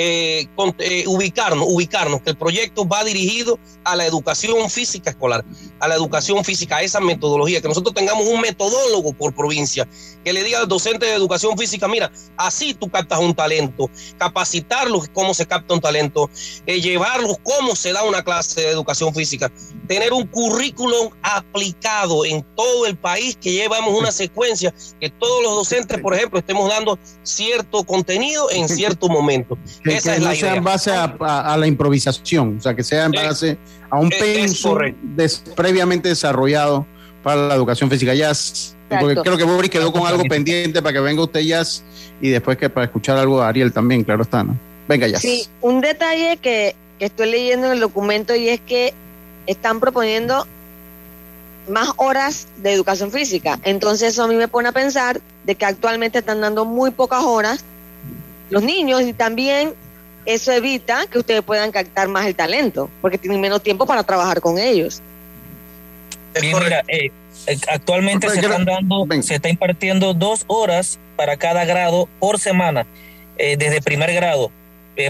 eh, eh, ubicarnos, ubicarnos, que el proyecto va dirigido a la educación física escolar, a la educación física, a esa metodología, que nosotros tengamos un metodólogo por provincia, que le diga al docente de educación física, mira, así tú captas un talento, capacitarlos cómo se capta un talento, eh, llevarlos cómo se da una clase de educación física, tener un currículum aplicado en todo el país, que llevamos una secuencia, que todos los docentes, por ejemplo, estemos dando cierto contenido en cierto momento. <laughs> Que, no sea en base a, la improvisación, o sea, que sea en base a un pensum previamente desarrollado para la educación física. Ya, porque creo que Boris quedó con algo pendiente para que venga usted ya y después que para escuchar algo de Ariel también, claro está, ¿no? Venga ya. Sí, un detalle que, que estoy leyendo en el documento y es que están proponiendo más horas de educación física. Entonces eso a mí me pone a pensar de que actualmente están dando muy pocas horas los niños y también eso evita que ustedes puedan captar más el talento, porque tienen menos tiempo para trabajar con ellos. mira, eh, eh, actualmente se están dando, se está impartiendo dos horas para cada grado por semana, eh, desde primer grado.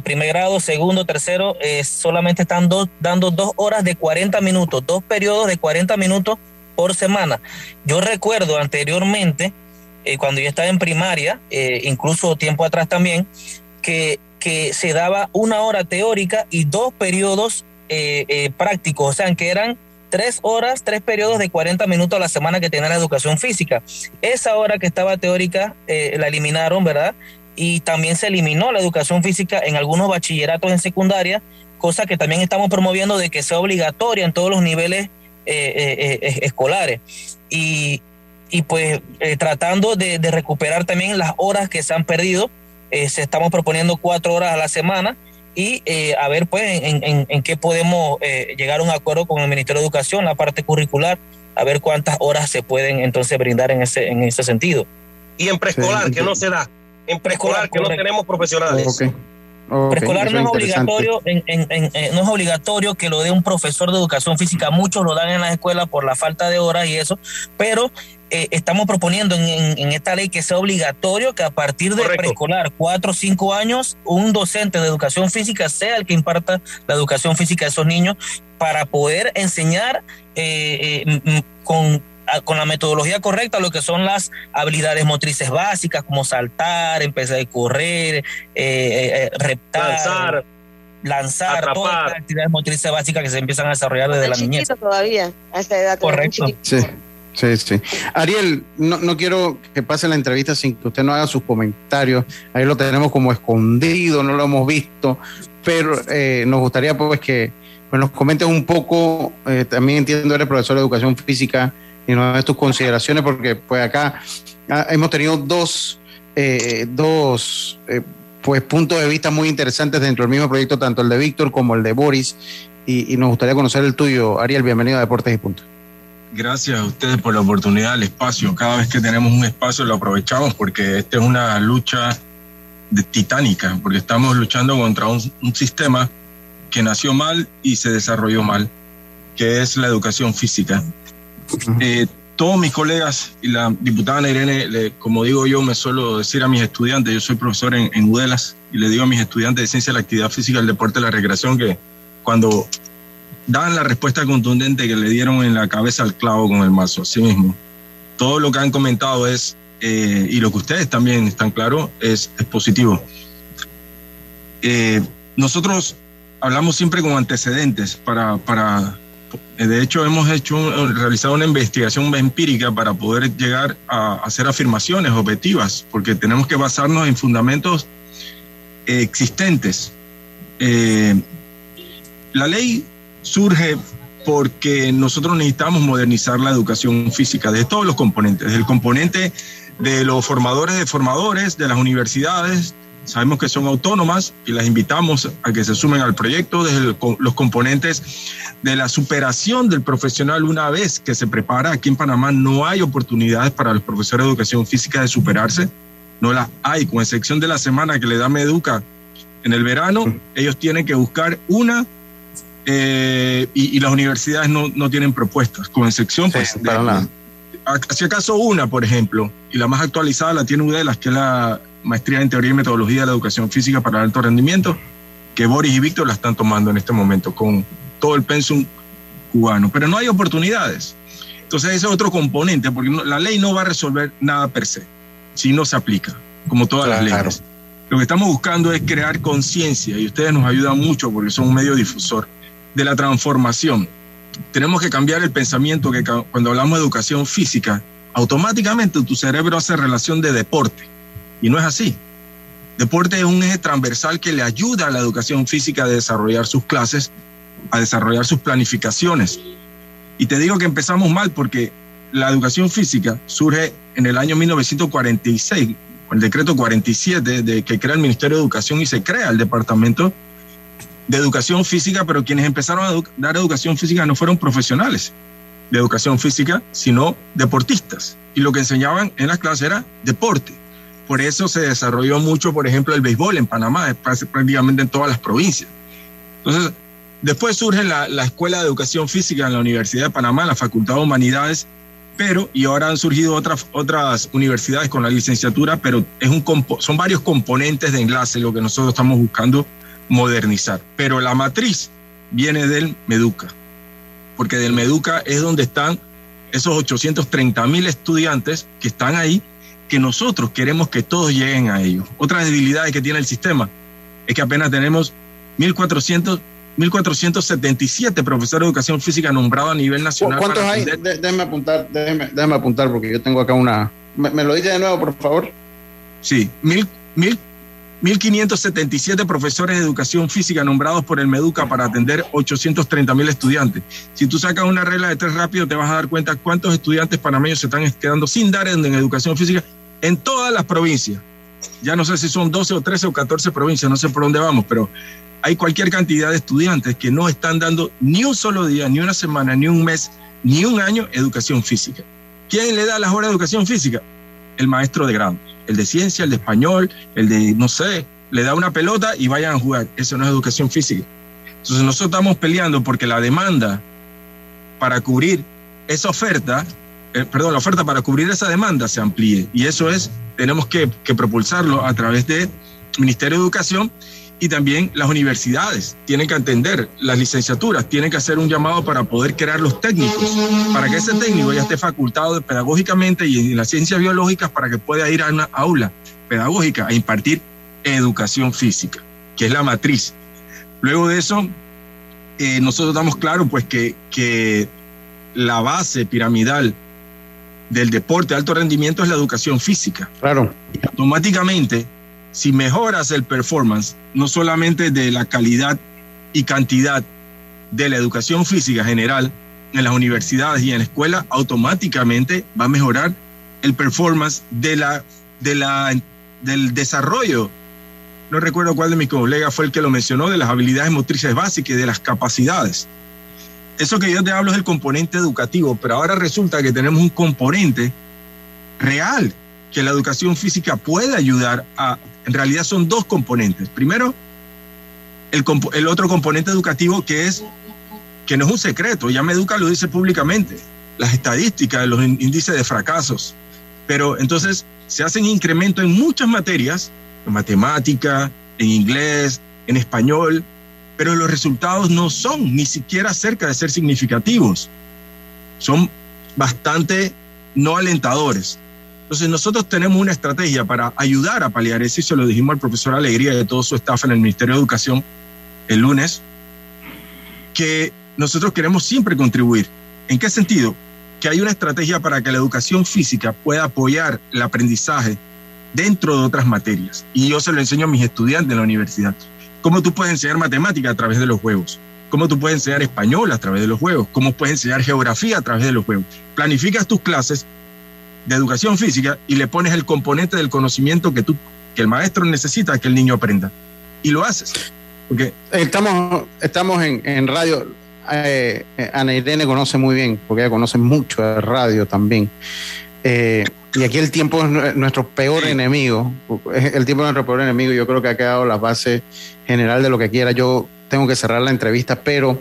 primer grado, segundo, tercero, solamente están dando dos horas de 40 minutos, dos periodos de 40 minutos por semana. Yo recuerdo anteriormente eh, cuando yo estaba en primaria, eh, incluso tiempo atrás también, que, que se daba una hora teórica y dos periodos eh, prácticos, o sea, que eran tres horas, tres periodos de 40 minutos a la semana que tenía la educación física. Esa hora que estaba teórica la eliminaron, ¿verdad? Y también se eliminó la educación física en algunos bachilleratos en secundaria, cosa que también estamos promoviendo de que sea obligatoria en todos los niveles escolares. Y, y pues eh, tratando de, recuperar también las horas que se han perdido. Eh, se estamos proponiendo cuatro horas a la semana y eh, a ver pues en, en, qué podemos llegar a un acuerdo con el Ministerio de Educación, la parte curricular, a ver cuántas horas se pueden entonces brindar en ese, en ese sentido. Y en preescolar, que no se da. En preescolar, que no tenemos profesionales. Preescolar no es obligatorio, en, no es obligatorio que lo dé un profesor de educación física. Muchos lo dan en las escuelas por la falta de horas y eso, pero eh, estamos proponiendo en, esta ley que sea obligatorio que a partir de preescolar, cuatro o cinco años, un docente de educación física sea el que imparta la educación física a esos niños para poder enseñar eh, eh, con con la metodología correcta lo que son las habilidades motrices básicas como saltar, empezar a correr, reptar, lanzar, lanzar todas las actividades motrices básicas que se empiezan a desarrollar desde la niñez. todavía, a esta edad. Correcto. Sí. Sí, sí. Ariel, no, no, quiero que pase la entrevista sin que usted no haga sus comentarios. Ahí lo tenemos como escondido, no lo hemos visto, pero eh, nos gustaría pues que pues, nos comentes un poco, eh, también entiendo eres profesor de educación física y nos des tus consideraciones porque pues acá ah, hemos tenido dos, eh, dos pues puntos de vista muy interesantes dentro del mismo proyecto, tanto el de Víctor como el de Boris, y, nos gustaría conocer el tuyo. Ariel, bienvenido a Deportes y Puntos. Gracias a ustedes por la oportunidad, el espacio. Cada vez que tenemos un espacio lo aprovechamos porque esta es una lucha de, titánica, porque estamos luchando contra un, sistema que nació mal y se desarrolló mal, que es la educación física. Eh, todos mis colegas y la diputada Irene, como digo yo, me suelo decir a mis estudiantes, yo soy profesor en, en UDELAS, y le digo a mis estudiantes de ciencia la actividad física, el deporte, la recreación, que cuando dan la respuesta contundente que le dieron en la cabeza al clavo con el mazo, así mismo. Todo lo que han comentado es, eh, y lo que ustedes también están claros, es, es positivo. Eh, nosotros hablamos siempre con antecedentes para, para, de hecho hemos hecho, realizado una investigación empírica para poder llegar a hacer afirmaciones objetivas, porque tenemos que basarnos en fundamentos existentes. Eh, la ley surge porque nosotros necesitamos modernizar la educación física de todos los componentes, del componente de los formadores de formadores, de las universidades, sabemos que son autónomas y las invitamos a que se sumen al proyecto, desde los componentes de la superación del profesional una vez que se prepara. Aquí en Panamá no hay oportunidades para los profesores de educación física de superarse, no las hay, con excepción de la semana que le da Meduca en el verano, ellos tienen que buscar una eh, y, y, las universidades no, no, tienen propuestas, con excepción, pues, sí, para nada. si acaso una, por ejemplo, y la más actualizada la tiene UDELAS, que es la maestría en teoría y metodología de la educación física para el alto rendimiento, que Boris y Víctor la están tomando en este momento con todo el pensum cubano, pero no hay oportunidades. Entonces ese es otro componente, porque no, la ley no va a resolver nada per se, si no se aplica, como todas claro. las leyes. Lo que estamos buscando es crear conciencia y ustedes nos ayudan mucho porque son un medio difusor de la transformación. Tenemos que cambiar el pensamiento que cuando hablamos de educación física, automáticamente tu cerebro hace relación de deporte. Y no es así. Deporte es un eje transversal que le ayuda a la educación física a desarrollar sus clases, a desarrollar sus planificaciones. Y te digo que empezamos mal porque la educación física surge en el año 1946, con el decreto 47 de que crea el Ministerio de Educación y se crea el Departamento de educación física, pero quienes empezaron a dar educación física no fueron profesionales de educación física, sino deportistas. Y lo que enseñaban en las clases era deporte. Por eso se desarrolló mucho, por ejemplo, el béisbol en Panamá, prácticamente en todas las provincias. Entonces, después surge la, la Escuela de Educación Física en la Universidad de Panamá, la Facultad de Humanidades, pero, y ahora han surgido otras, otras universidades con la licenciatura, pero es un, son varios componentes de enlace lo que nosotros estamos buscando modernizar. Pero la matriz viene del Meduca, porque del Meduca es donde están esos 830 mil estudiantes que están ahí, que nosotros queremos que todos lleguen a ellos. Otra debilidad que tiene el sistema es que apenas tenemos 1.400 1477 profesores de educación física nombrados a nivel nacional. ¿Cuántos hay? De, déjeme apuntar, déjeme, déjeme, apuntar porque yo tengo acá una. ¿Me, me lo dice de nuevo, por favor? Sí, mil, mil 1.577 profesores de educación física nombrados por el Meduca para atender 830 mil estudiantes. Si tú sacas una regla de tres rápido, te vas a dar cuenta cuántos estudiantes panameños se están quedando sin dar en educación física en todas las provincias. Ya no sé si son 12 o 13 o 14 provincias, no sé por dónde vamos, pero hay cualquier cantidad de estudiantes que no están dando ni un solo día, ni una semana, ni un mes, ni un año educación física. ¿Quién le da las horas de educación física? El maestro de grado el de ciencia, el de español, el de, no sé, le da una pelota y vayan a jugar. Eso no es educación física. Entonces nosotros estamos peleando porque la demanda para cubrir esa oferta, eh, perdón, la oferta para cubrir esa demanda se amplíe. Y eso es, tenemos que, propulsarlo a través del Ministerio de Educación y también las universidades tienen que atender las licenciaturas, tienen que hacer un llamado para poder crear los técnicos, para que ese técnico ya esté facultado pedagógicamente y en las ciencias biológicas para que pueda ir a una aula pedagógica a impartir educación física, que es la matriz. Luego de eso, eh, nosotros damos claro pues que, que la base piramidal del deporte de alto rendimiento es la educación física. Claro. Y automáticamente, si mejoras el performance, no solamente de la calidad y cantidad de la educación física general en las universidades y en la escuela, automáticamente va a mejorar el performance de la, de la, del desarrollo. No recuerdo cuál de mis colegas fue el que lo mencionó, de las habilidades motrices básicas y de las capacidades. Eso que yo te hablo es el componente educativo, pero ahora resulta que tenemos un componente real que la educación física puede ayudar a, en realidad son dos componentes. Primero, el, otro componente educativo que es, que no es un secreto, ya Meduca lo dice públicamente, las estadísticas, los índices de fracasos. Pero entonces se hacen incrementos en muchas materias, en matemática, en inglés, en español, pero los resultados no son ni siquiera cerca de ser significativos. Son bastante no alentadores. Entonces nosotros tenemos una estrategia para ayudar a paliar eso y se lo dijimos al profesor Alegría y a todo su staff en el Ministerio de Educación el lunes, que nosotros queremos siempre contribuir. ¿En qué sentido? Que hay una estrategia para que la educación física pueda apoyar el aprendizaje dentro de otras materias. Y yo se lo enseño a mis estudiantes en la universidad. ¿Cómo tú puedes enseñar matemática a través de los juegos? ¿Cómo tú puedes enseñar español a través de los juegos? ¿Cómo puedes enseñar geografía a través de los juegos? Planificas tus clases de educación física y le pones el componente del conocimiento que, tú, que el maestro necesita que el niño aprenda. Y lo haces. Porque estamos, estamos en, en radio. Eh, Ana Irene conoce muy bien, porque ella conoce mucho de radio también. Eh, y aquí el tiempo es nuestro peor enemigo. El tiempo es nuestro peor enemigo. Yo creo que ha quedado la base general de lo que quiera. Yo tengo que cerrar la entrevista, pero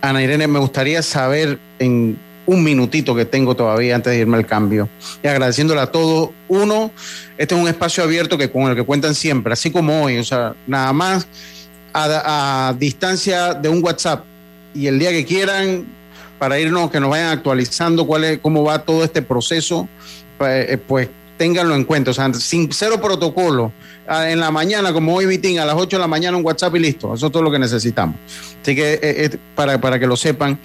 Ana Irene, me gustaría saber en un minutito que tengo todavía antes de irme al cambio. Y agradeciéndole a todos. Uno, este es un espacio abierto que con el que cuentan siempre, así como hoy. O sea, nada más a, a distancia de un WhatsApp. Y el día que quieran, para irnos, que nos vayan actualizando cuál es, cómo va todo este proceso pues, pues ténganlo en cuenta, o sea, sin cero protocolo, ah, en la mañana, como hoy meeting, a las 8 de la mañana un WhatsApp y listo, eso es todo lo que necesitamos. Así que eh, eh, para, para que lo sepan.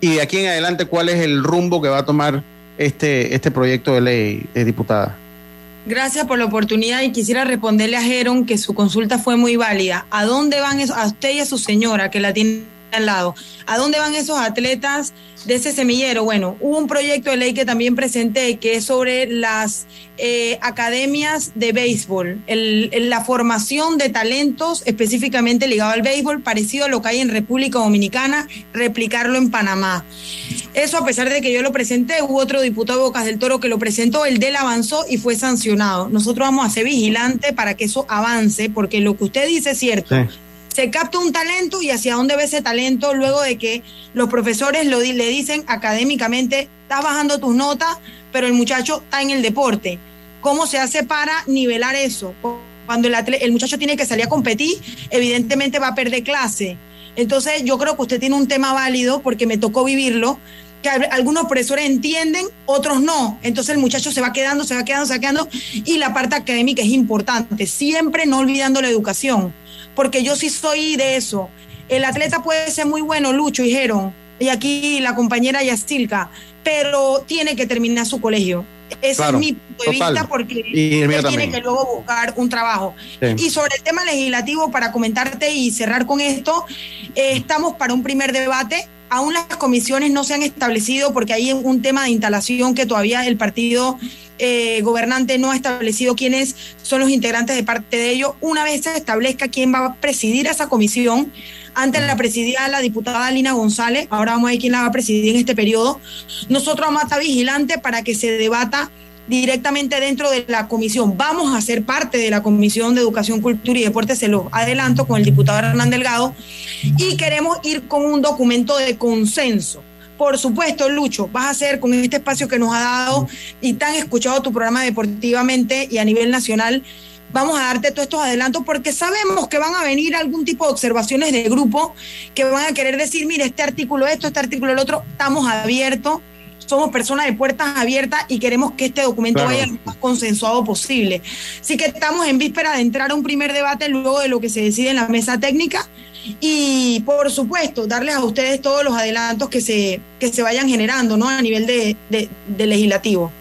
Y de aquí en adelante, ¿cuál es el rumbo que va a tomar este, este proyecto de ley, eh, diputada? Gracias por la oportunidad y quisiera responderle a Jeron que su consulta fue muy válida. ¿A dónde van? A usted y a su señora que la tiene al lado. ¿A dónde van esos atletas de ese semillero? Bueno, hubo un proyecto de ley que también presenté que es sobre las eh, academias de béisbol, la formación de talentos específicamente ligado al béisbol, parecido a lo que hay en República Dominicana, replicarlo en Panamá. Eso a pesar de que yo lo presenté, hubo otro diputado Bocas del Toro que lo presentó, el de él avanzó y fue sancionado. Nosotros vamos a ser vigilantes para que eso avance, porque lo que usted dice es cierto se capta un talento y hacia dónde ve ese talento luego de que los profesores lo, le dicen académicamente, estás bajando tus notas, pero el muchacho está en el deporte. ¿Cómo se hace para nivelar eso? Cuando el, el muchacho tiene que salir a competir, evidentemente va a perder clase. Entonces yo creo que usted tiene un tema válido porque me tocó vivirlo que algunos profesores entienden, otros no. Entonces el muchacho se va quedando, se va quedando, se va quedando. Y la parte académica es importante, siempre no olvidando la educación porque yo sí soy de eso. El atleta puede ser muy bueno, Lucho y Jeron, y aquí la compañera Yacilca, pero tiene que terminar su colegio. Ese es mi punto de vista porque él tiene que luego buscar un trabajo. Y sobre el tema legislativo, para comentarte y cerrar con esto, eh, estamos para un primer debate. Aún las comisiones no se han establecido porque hay un tema de instalación que todavía el partido eh, gobernante no ha establecido quiénes son los integrantes de parte de ello. Una vez se establezca quién va a presidir esa comisión, antes la presidía la diputada Lina González, ahora vamos a ver quién la va a presidir en este periodo. Nosotros vamos a estar vigilantes para que se debata directamente dentro de la comisión. Vamos a ser parte de la Comisión de Educación, Cultura y Deporte, se lo adelanto con el diputado Hernán Delgado, y queremos ir con un documento de consenso por supuesto, Lucho, vas a hacer con este espacio que nos ha dado y tan escuchado tu programa deportivamente y a nivel nacional. Vamos a darte todos estos adelantos porque sabemos que van a venir algún tipo de observaciones de grupo que van a querer decir, mire, este artículo esto, este artículo el otro, estamos abiertos somos personas de puertas abiertas y queremos que este documento vaya lo más consensuado posible. Así que estamos en víspera de entrar a un primer debate luego de lo que se decide en la mesa técnica y por supuesto darles a ustedes todos los adelantos que se, que se vayan generando ¿no? a nivel de, de, legislativo.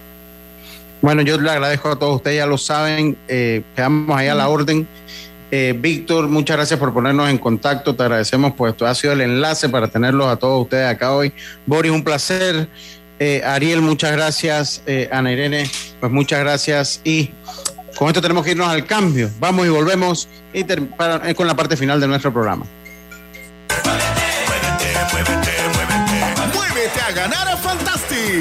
Bueno, yo le agradezco a todos ustedes, ya lo saben, eh, quedamos ahí a la orden. Eh, Víctor, muchas gracias por ponernos en contacto, te agradecemos, pues esto ha sido el enlace para tenerlos a todos ustedes acá hoy. Boris, un placer. Eh, Ariel, muchas gracias. Eh, Ana Irene, pues muchas gracias. Y con esto tenemos que irnos al cambio. Vamos y volvemos y para, con la parte final de nuestro programa.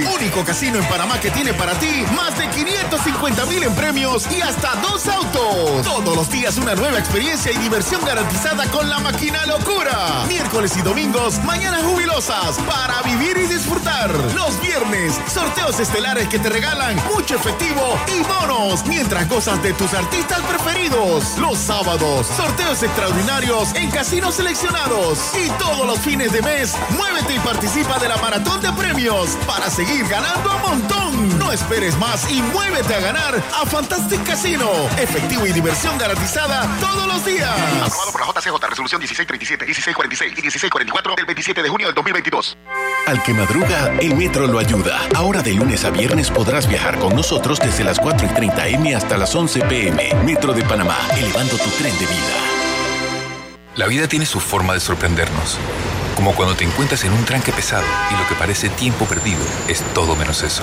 Único casino en Panamá que tiene para ti más de 550 mil en premios y hasta dos autos. Todos los días una nueva experiencia y diversión garantizada con la máquina locura. Miércoles y domingos, mañanas jubilosas para vivir y disfrutar. Los viernes, sorteos estelares que te regalan mucho efectivo y bonos mientras gozas de tus artistas preferidos. Los sábados, sorteos extraordinarios en casinos seleccionados. Y todos los fines de mes, muévete y participa de la maratón de premios para seguir ganando a montón. No esperes más y muévete a ganar a Fantastic Casino. Efectivo y diversión garantizada todos los días. Aprobado por la JCJ, resolución 1637, 1646 y 1644 del 27 de junio del 2022. Al que madruga, el metro lo ayuda. Ahora de lunes a viernes podrás viajar con nosotros desde las 4 y 30 M hasta las 11 PM. Metro de Panamá, elevando tu tren de vida. La vida tiene su forma de sorprendernos. Como cuando te encuentras en un tranque pesado y lo que parece tiempo perdido es todo menos eso.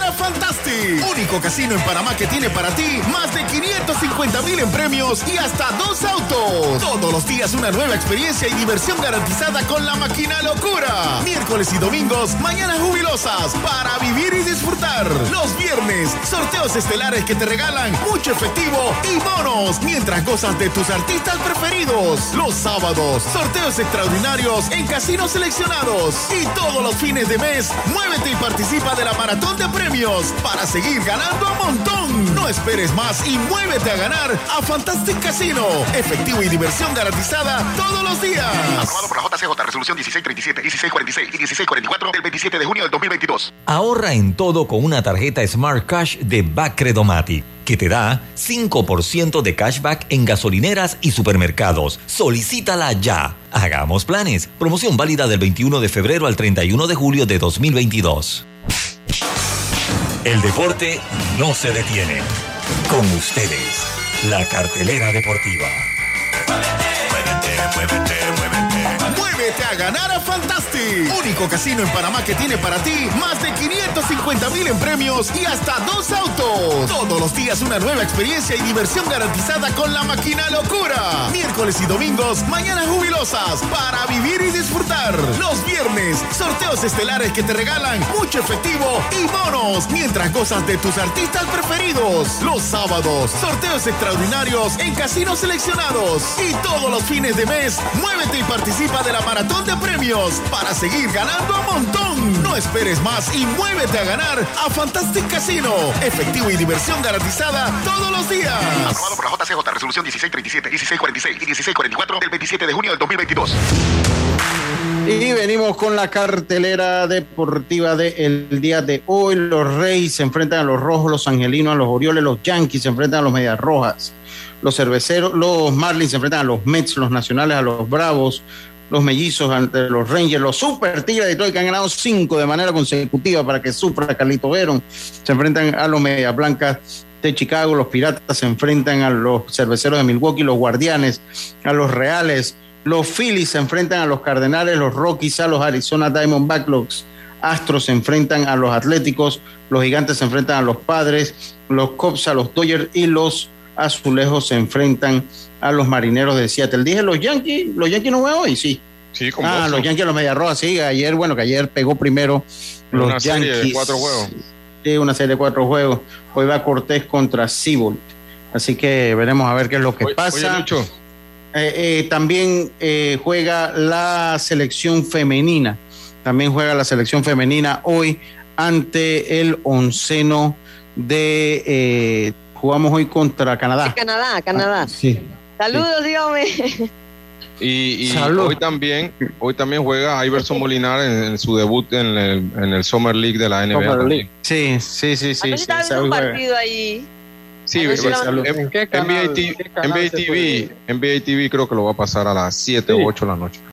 único casino en Panamá que tiene para ti más de 550 mil en premios y hasta dos autos. Todos los días una nueva experiencia y diversión garantizada con la máquina locura. Miércoles y domingos, mañanas jubilosas para vivir y disfrutar. Los viernes, sorteos estelares que te regalan mucho efectivo y bonos mientras gozas de tus artistas preferidos. Los sábados, sorteos extraordinarios en casinos seleccionados. Y todos los fines de mes, muévete y participa de la maratón de premios para seguir ganando a montón. No esperes más y muévete a ganar a Fantastic Casino. Efectivo y diversión garantizada todos los días. Aprobado por la JCJ, resolución 1637, 1646 y 1644 del 27 de junio del 2022. Ahorra en todo con una tarjeta Smart Cash de Bacredomatic, que te da 5% de cashback en gasolineras y supermercados. Solicítala ya. Hagamos planes. Promoción válida del 21 de febrero al 31 de julio de 2022. El deporte no se detiene. Con ustedes, la cartelera deportiva. Muévete a ganar a Fantastic, único casino en Panamá que tiene para ti más de 550 mil en premios y hasta dos autos. Todos los días una nueva experiencia y diversión garantizada con la máquina locura. Miércoles y domingos, mañanas jubilosas para vivir y disfrutar. Los viernes, sorteos estelares que te regalan mucho efectivo y bonos mientras gozas de tus artistas preferidos. Los sábados, sorteos extraordinarios en casinos seleccionados. Y todos los fines de mes, muévete y participa de la maratón de premios para seguir ganando a montón. No esperes más y muévete a ganar a Fantastic Casino. Efectivo y diversión garantizada todos los días. Aprobado por la JCJ, resolución 1637, 1646 y 1644 del 27 de junio del 2022. Y venimos con la cartelera deportiva del día de hoy. Los Reyes se enfrentan a los Rojos, los Angelinos, a los Orioles, los Yankees se enfrentan a los Medias Rojas. Los Cerveceros, los Marlins se enfrentan a los Mets, los Nacionales a los Bravos, los Mellizos ante los Rangers, los Super Tigres de Detroit que han ganado cinco de manera consecutiva para que sufra Carlito Verón. Se enfrentan a los Medias Blancas de Chicago, los Piratas se enfrentan a los Cerveceros de Milwaukee, los Guardianes, a los Reales, los Phillies se enfrentan a los Cardenales, los Rockies a los Arizona Diamondbacks, los Astros se enfrentan a los Atléticos, los Gigantes se enfrentan a los Padres, los Cubs a los Dodgers y los Azulejos se enfrentan a los Marineros de Seattle. Dije los Yankees, los Yankees no juegan hoy, sí. Sí, con Ah, los Yankees, los Media Roja, sí. Ayer, bueno, que ayer pegó primero los Una serie de cuatro juegos. Sí, una serie de cuatro juegos. Hoy va Cortés contra Seabolt. Así que veremos a ver qué es lo que Oye, pasa. oye, Lucho. Eh, eh, también eh, juega la selección femenina. También juega la selección femenina hoy ante el onceno de. Jugamos hoy contra Canadá. Canadá, Canadá. Sí. Saludos, dígame. Y, y Salud. <laughs> hoy también, hoy también juega Iverson Molinar en, en su debut en el, en el Summer League de la NBA. League. Sí, sí, sí, sí. Sí, un partido ahí. Sí, pues, la- M- ¿En qué canal- NBA, TV, NBA TV creo que lo va a pasar a las 7 Sí. o 8 de la noche.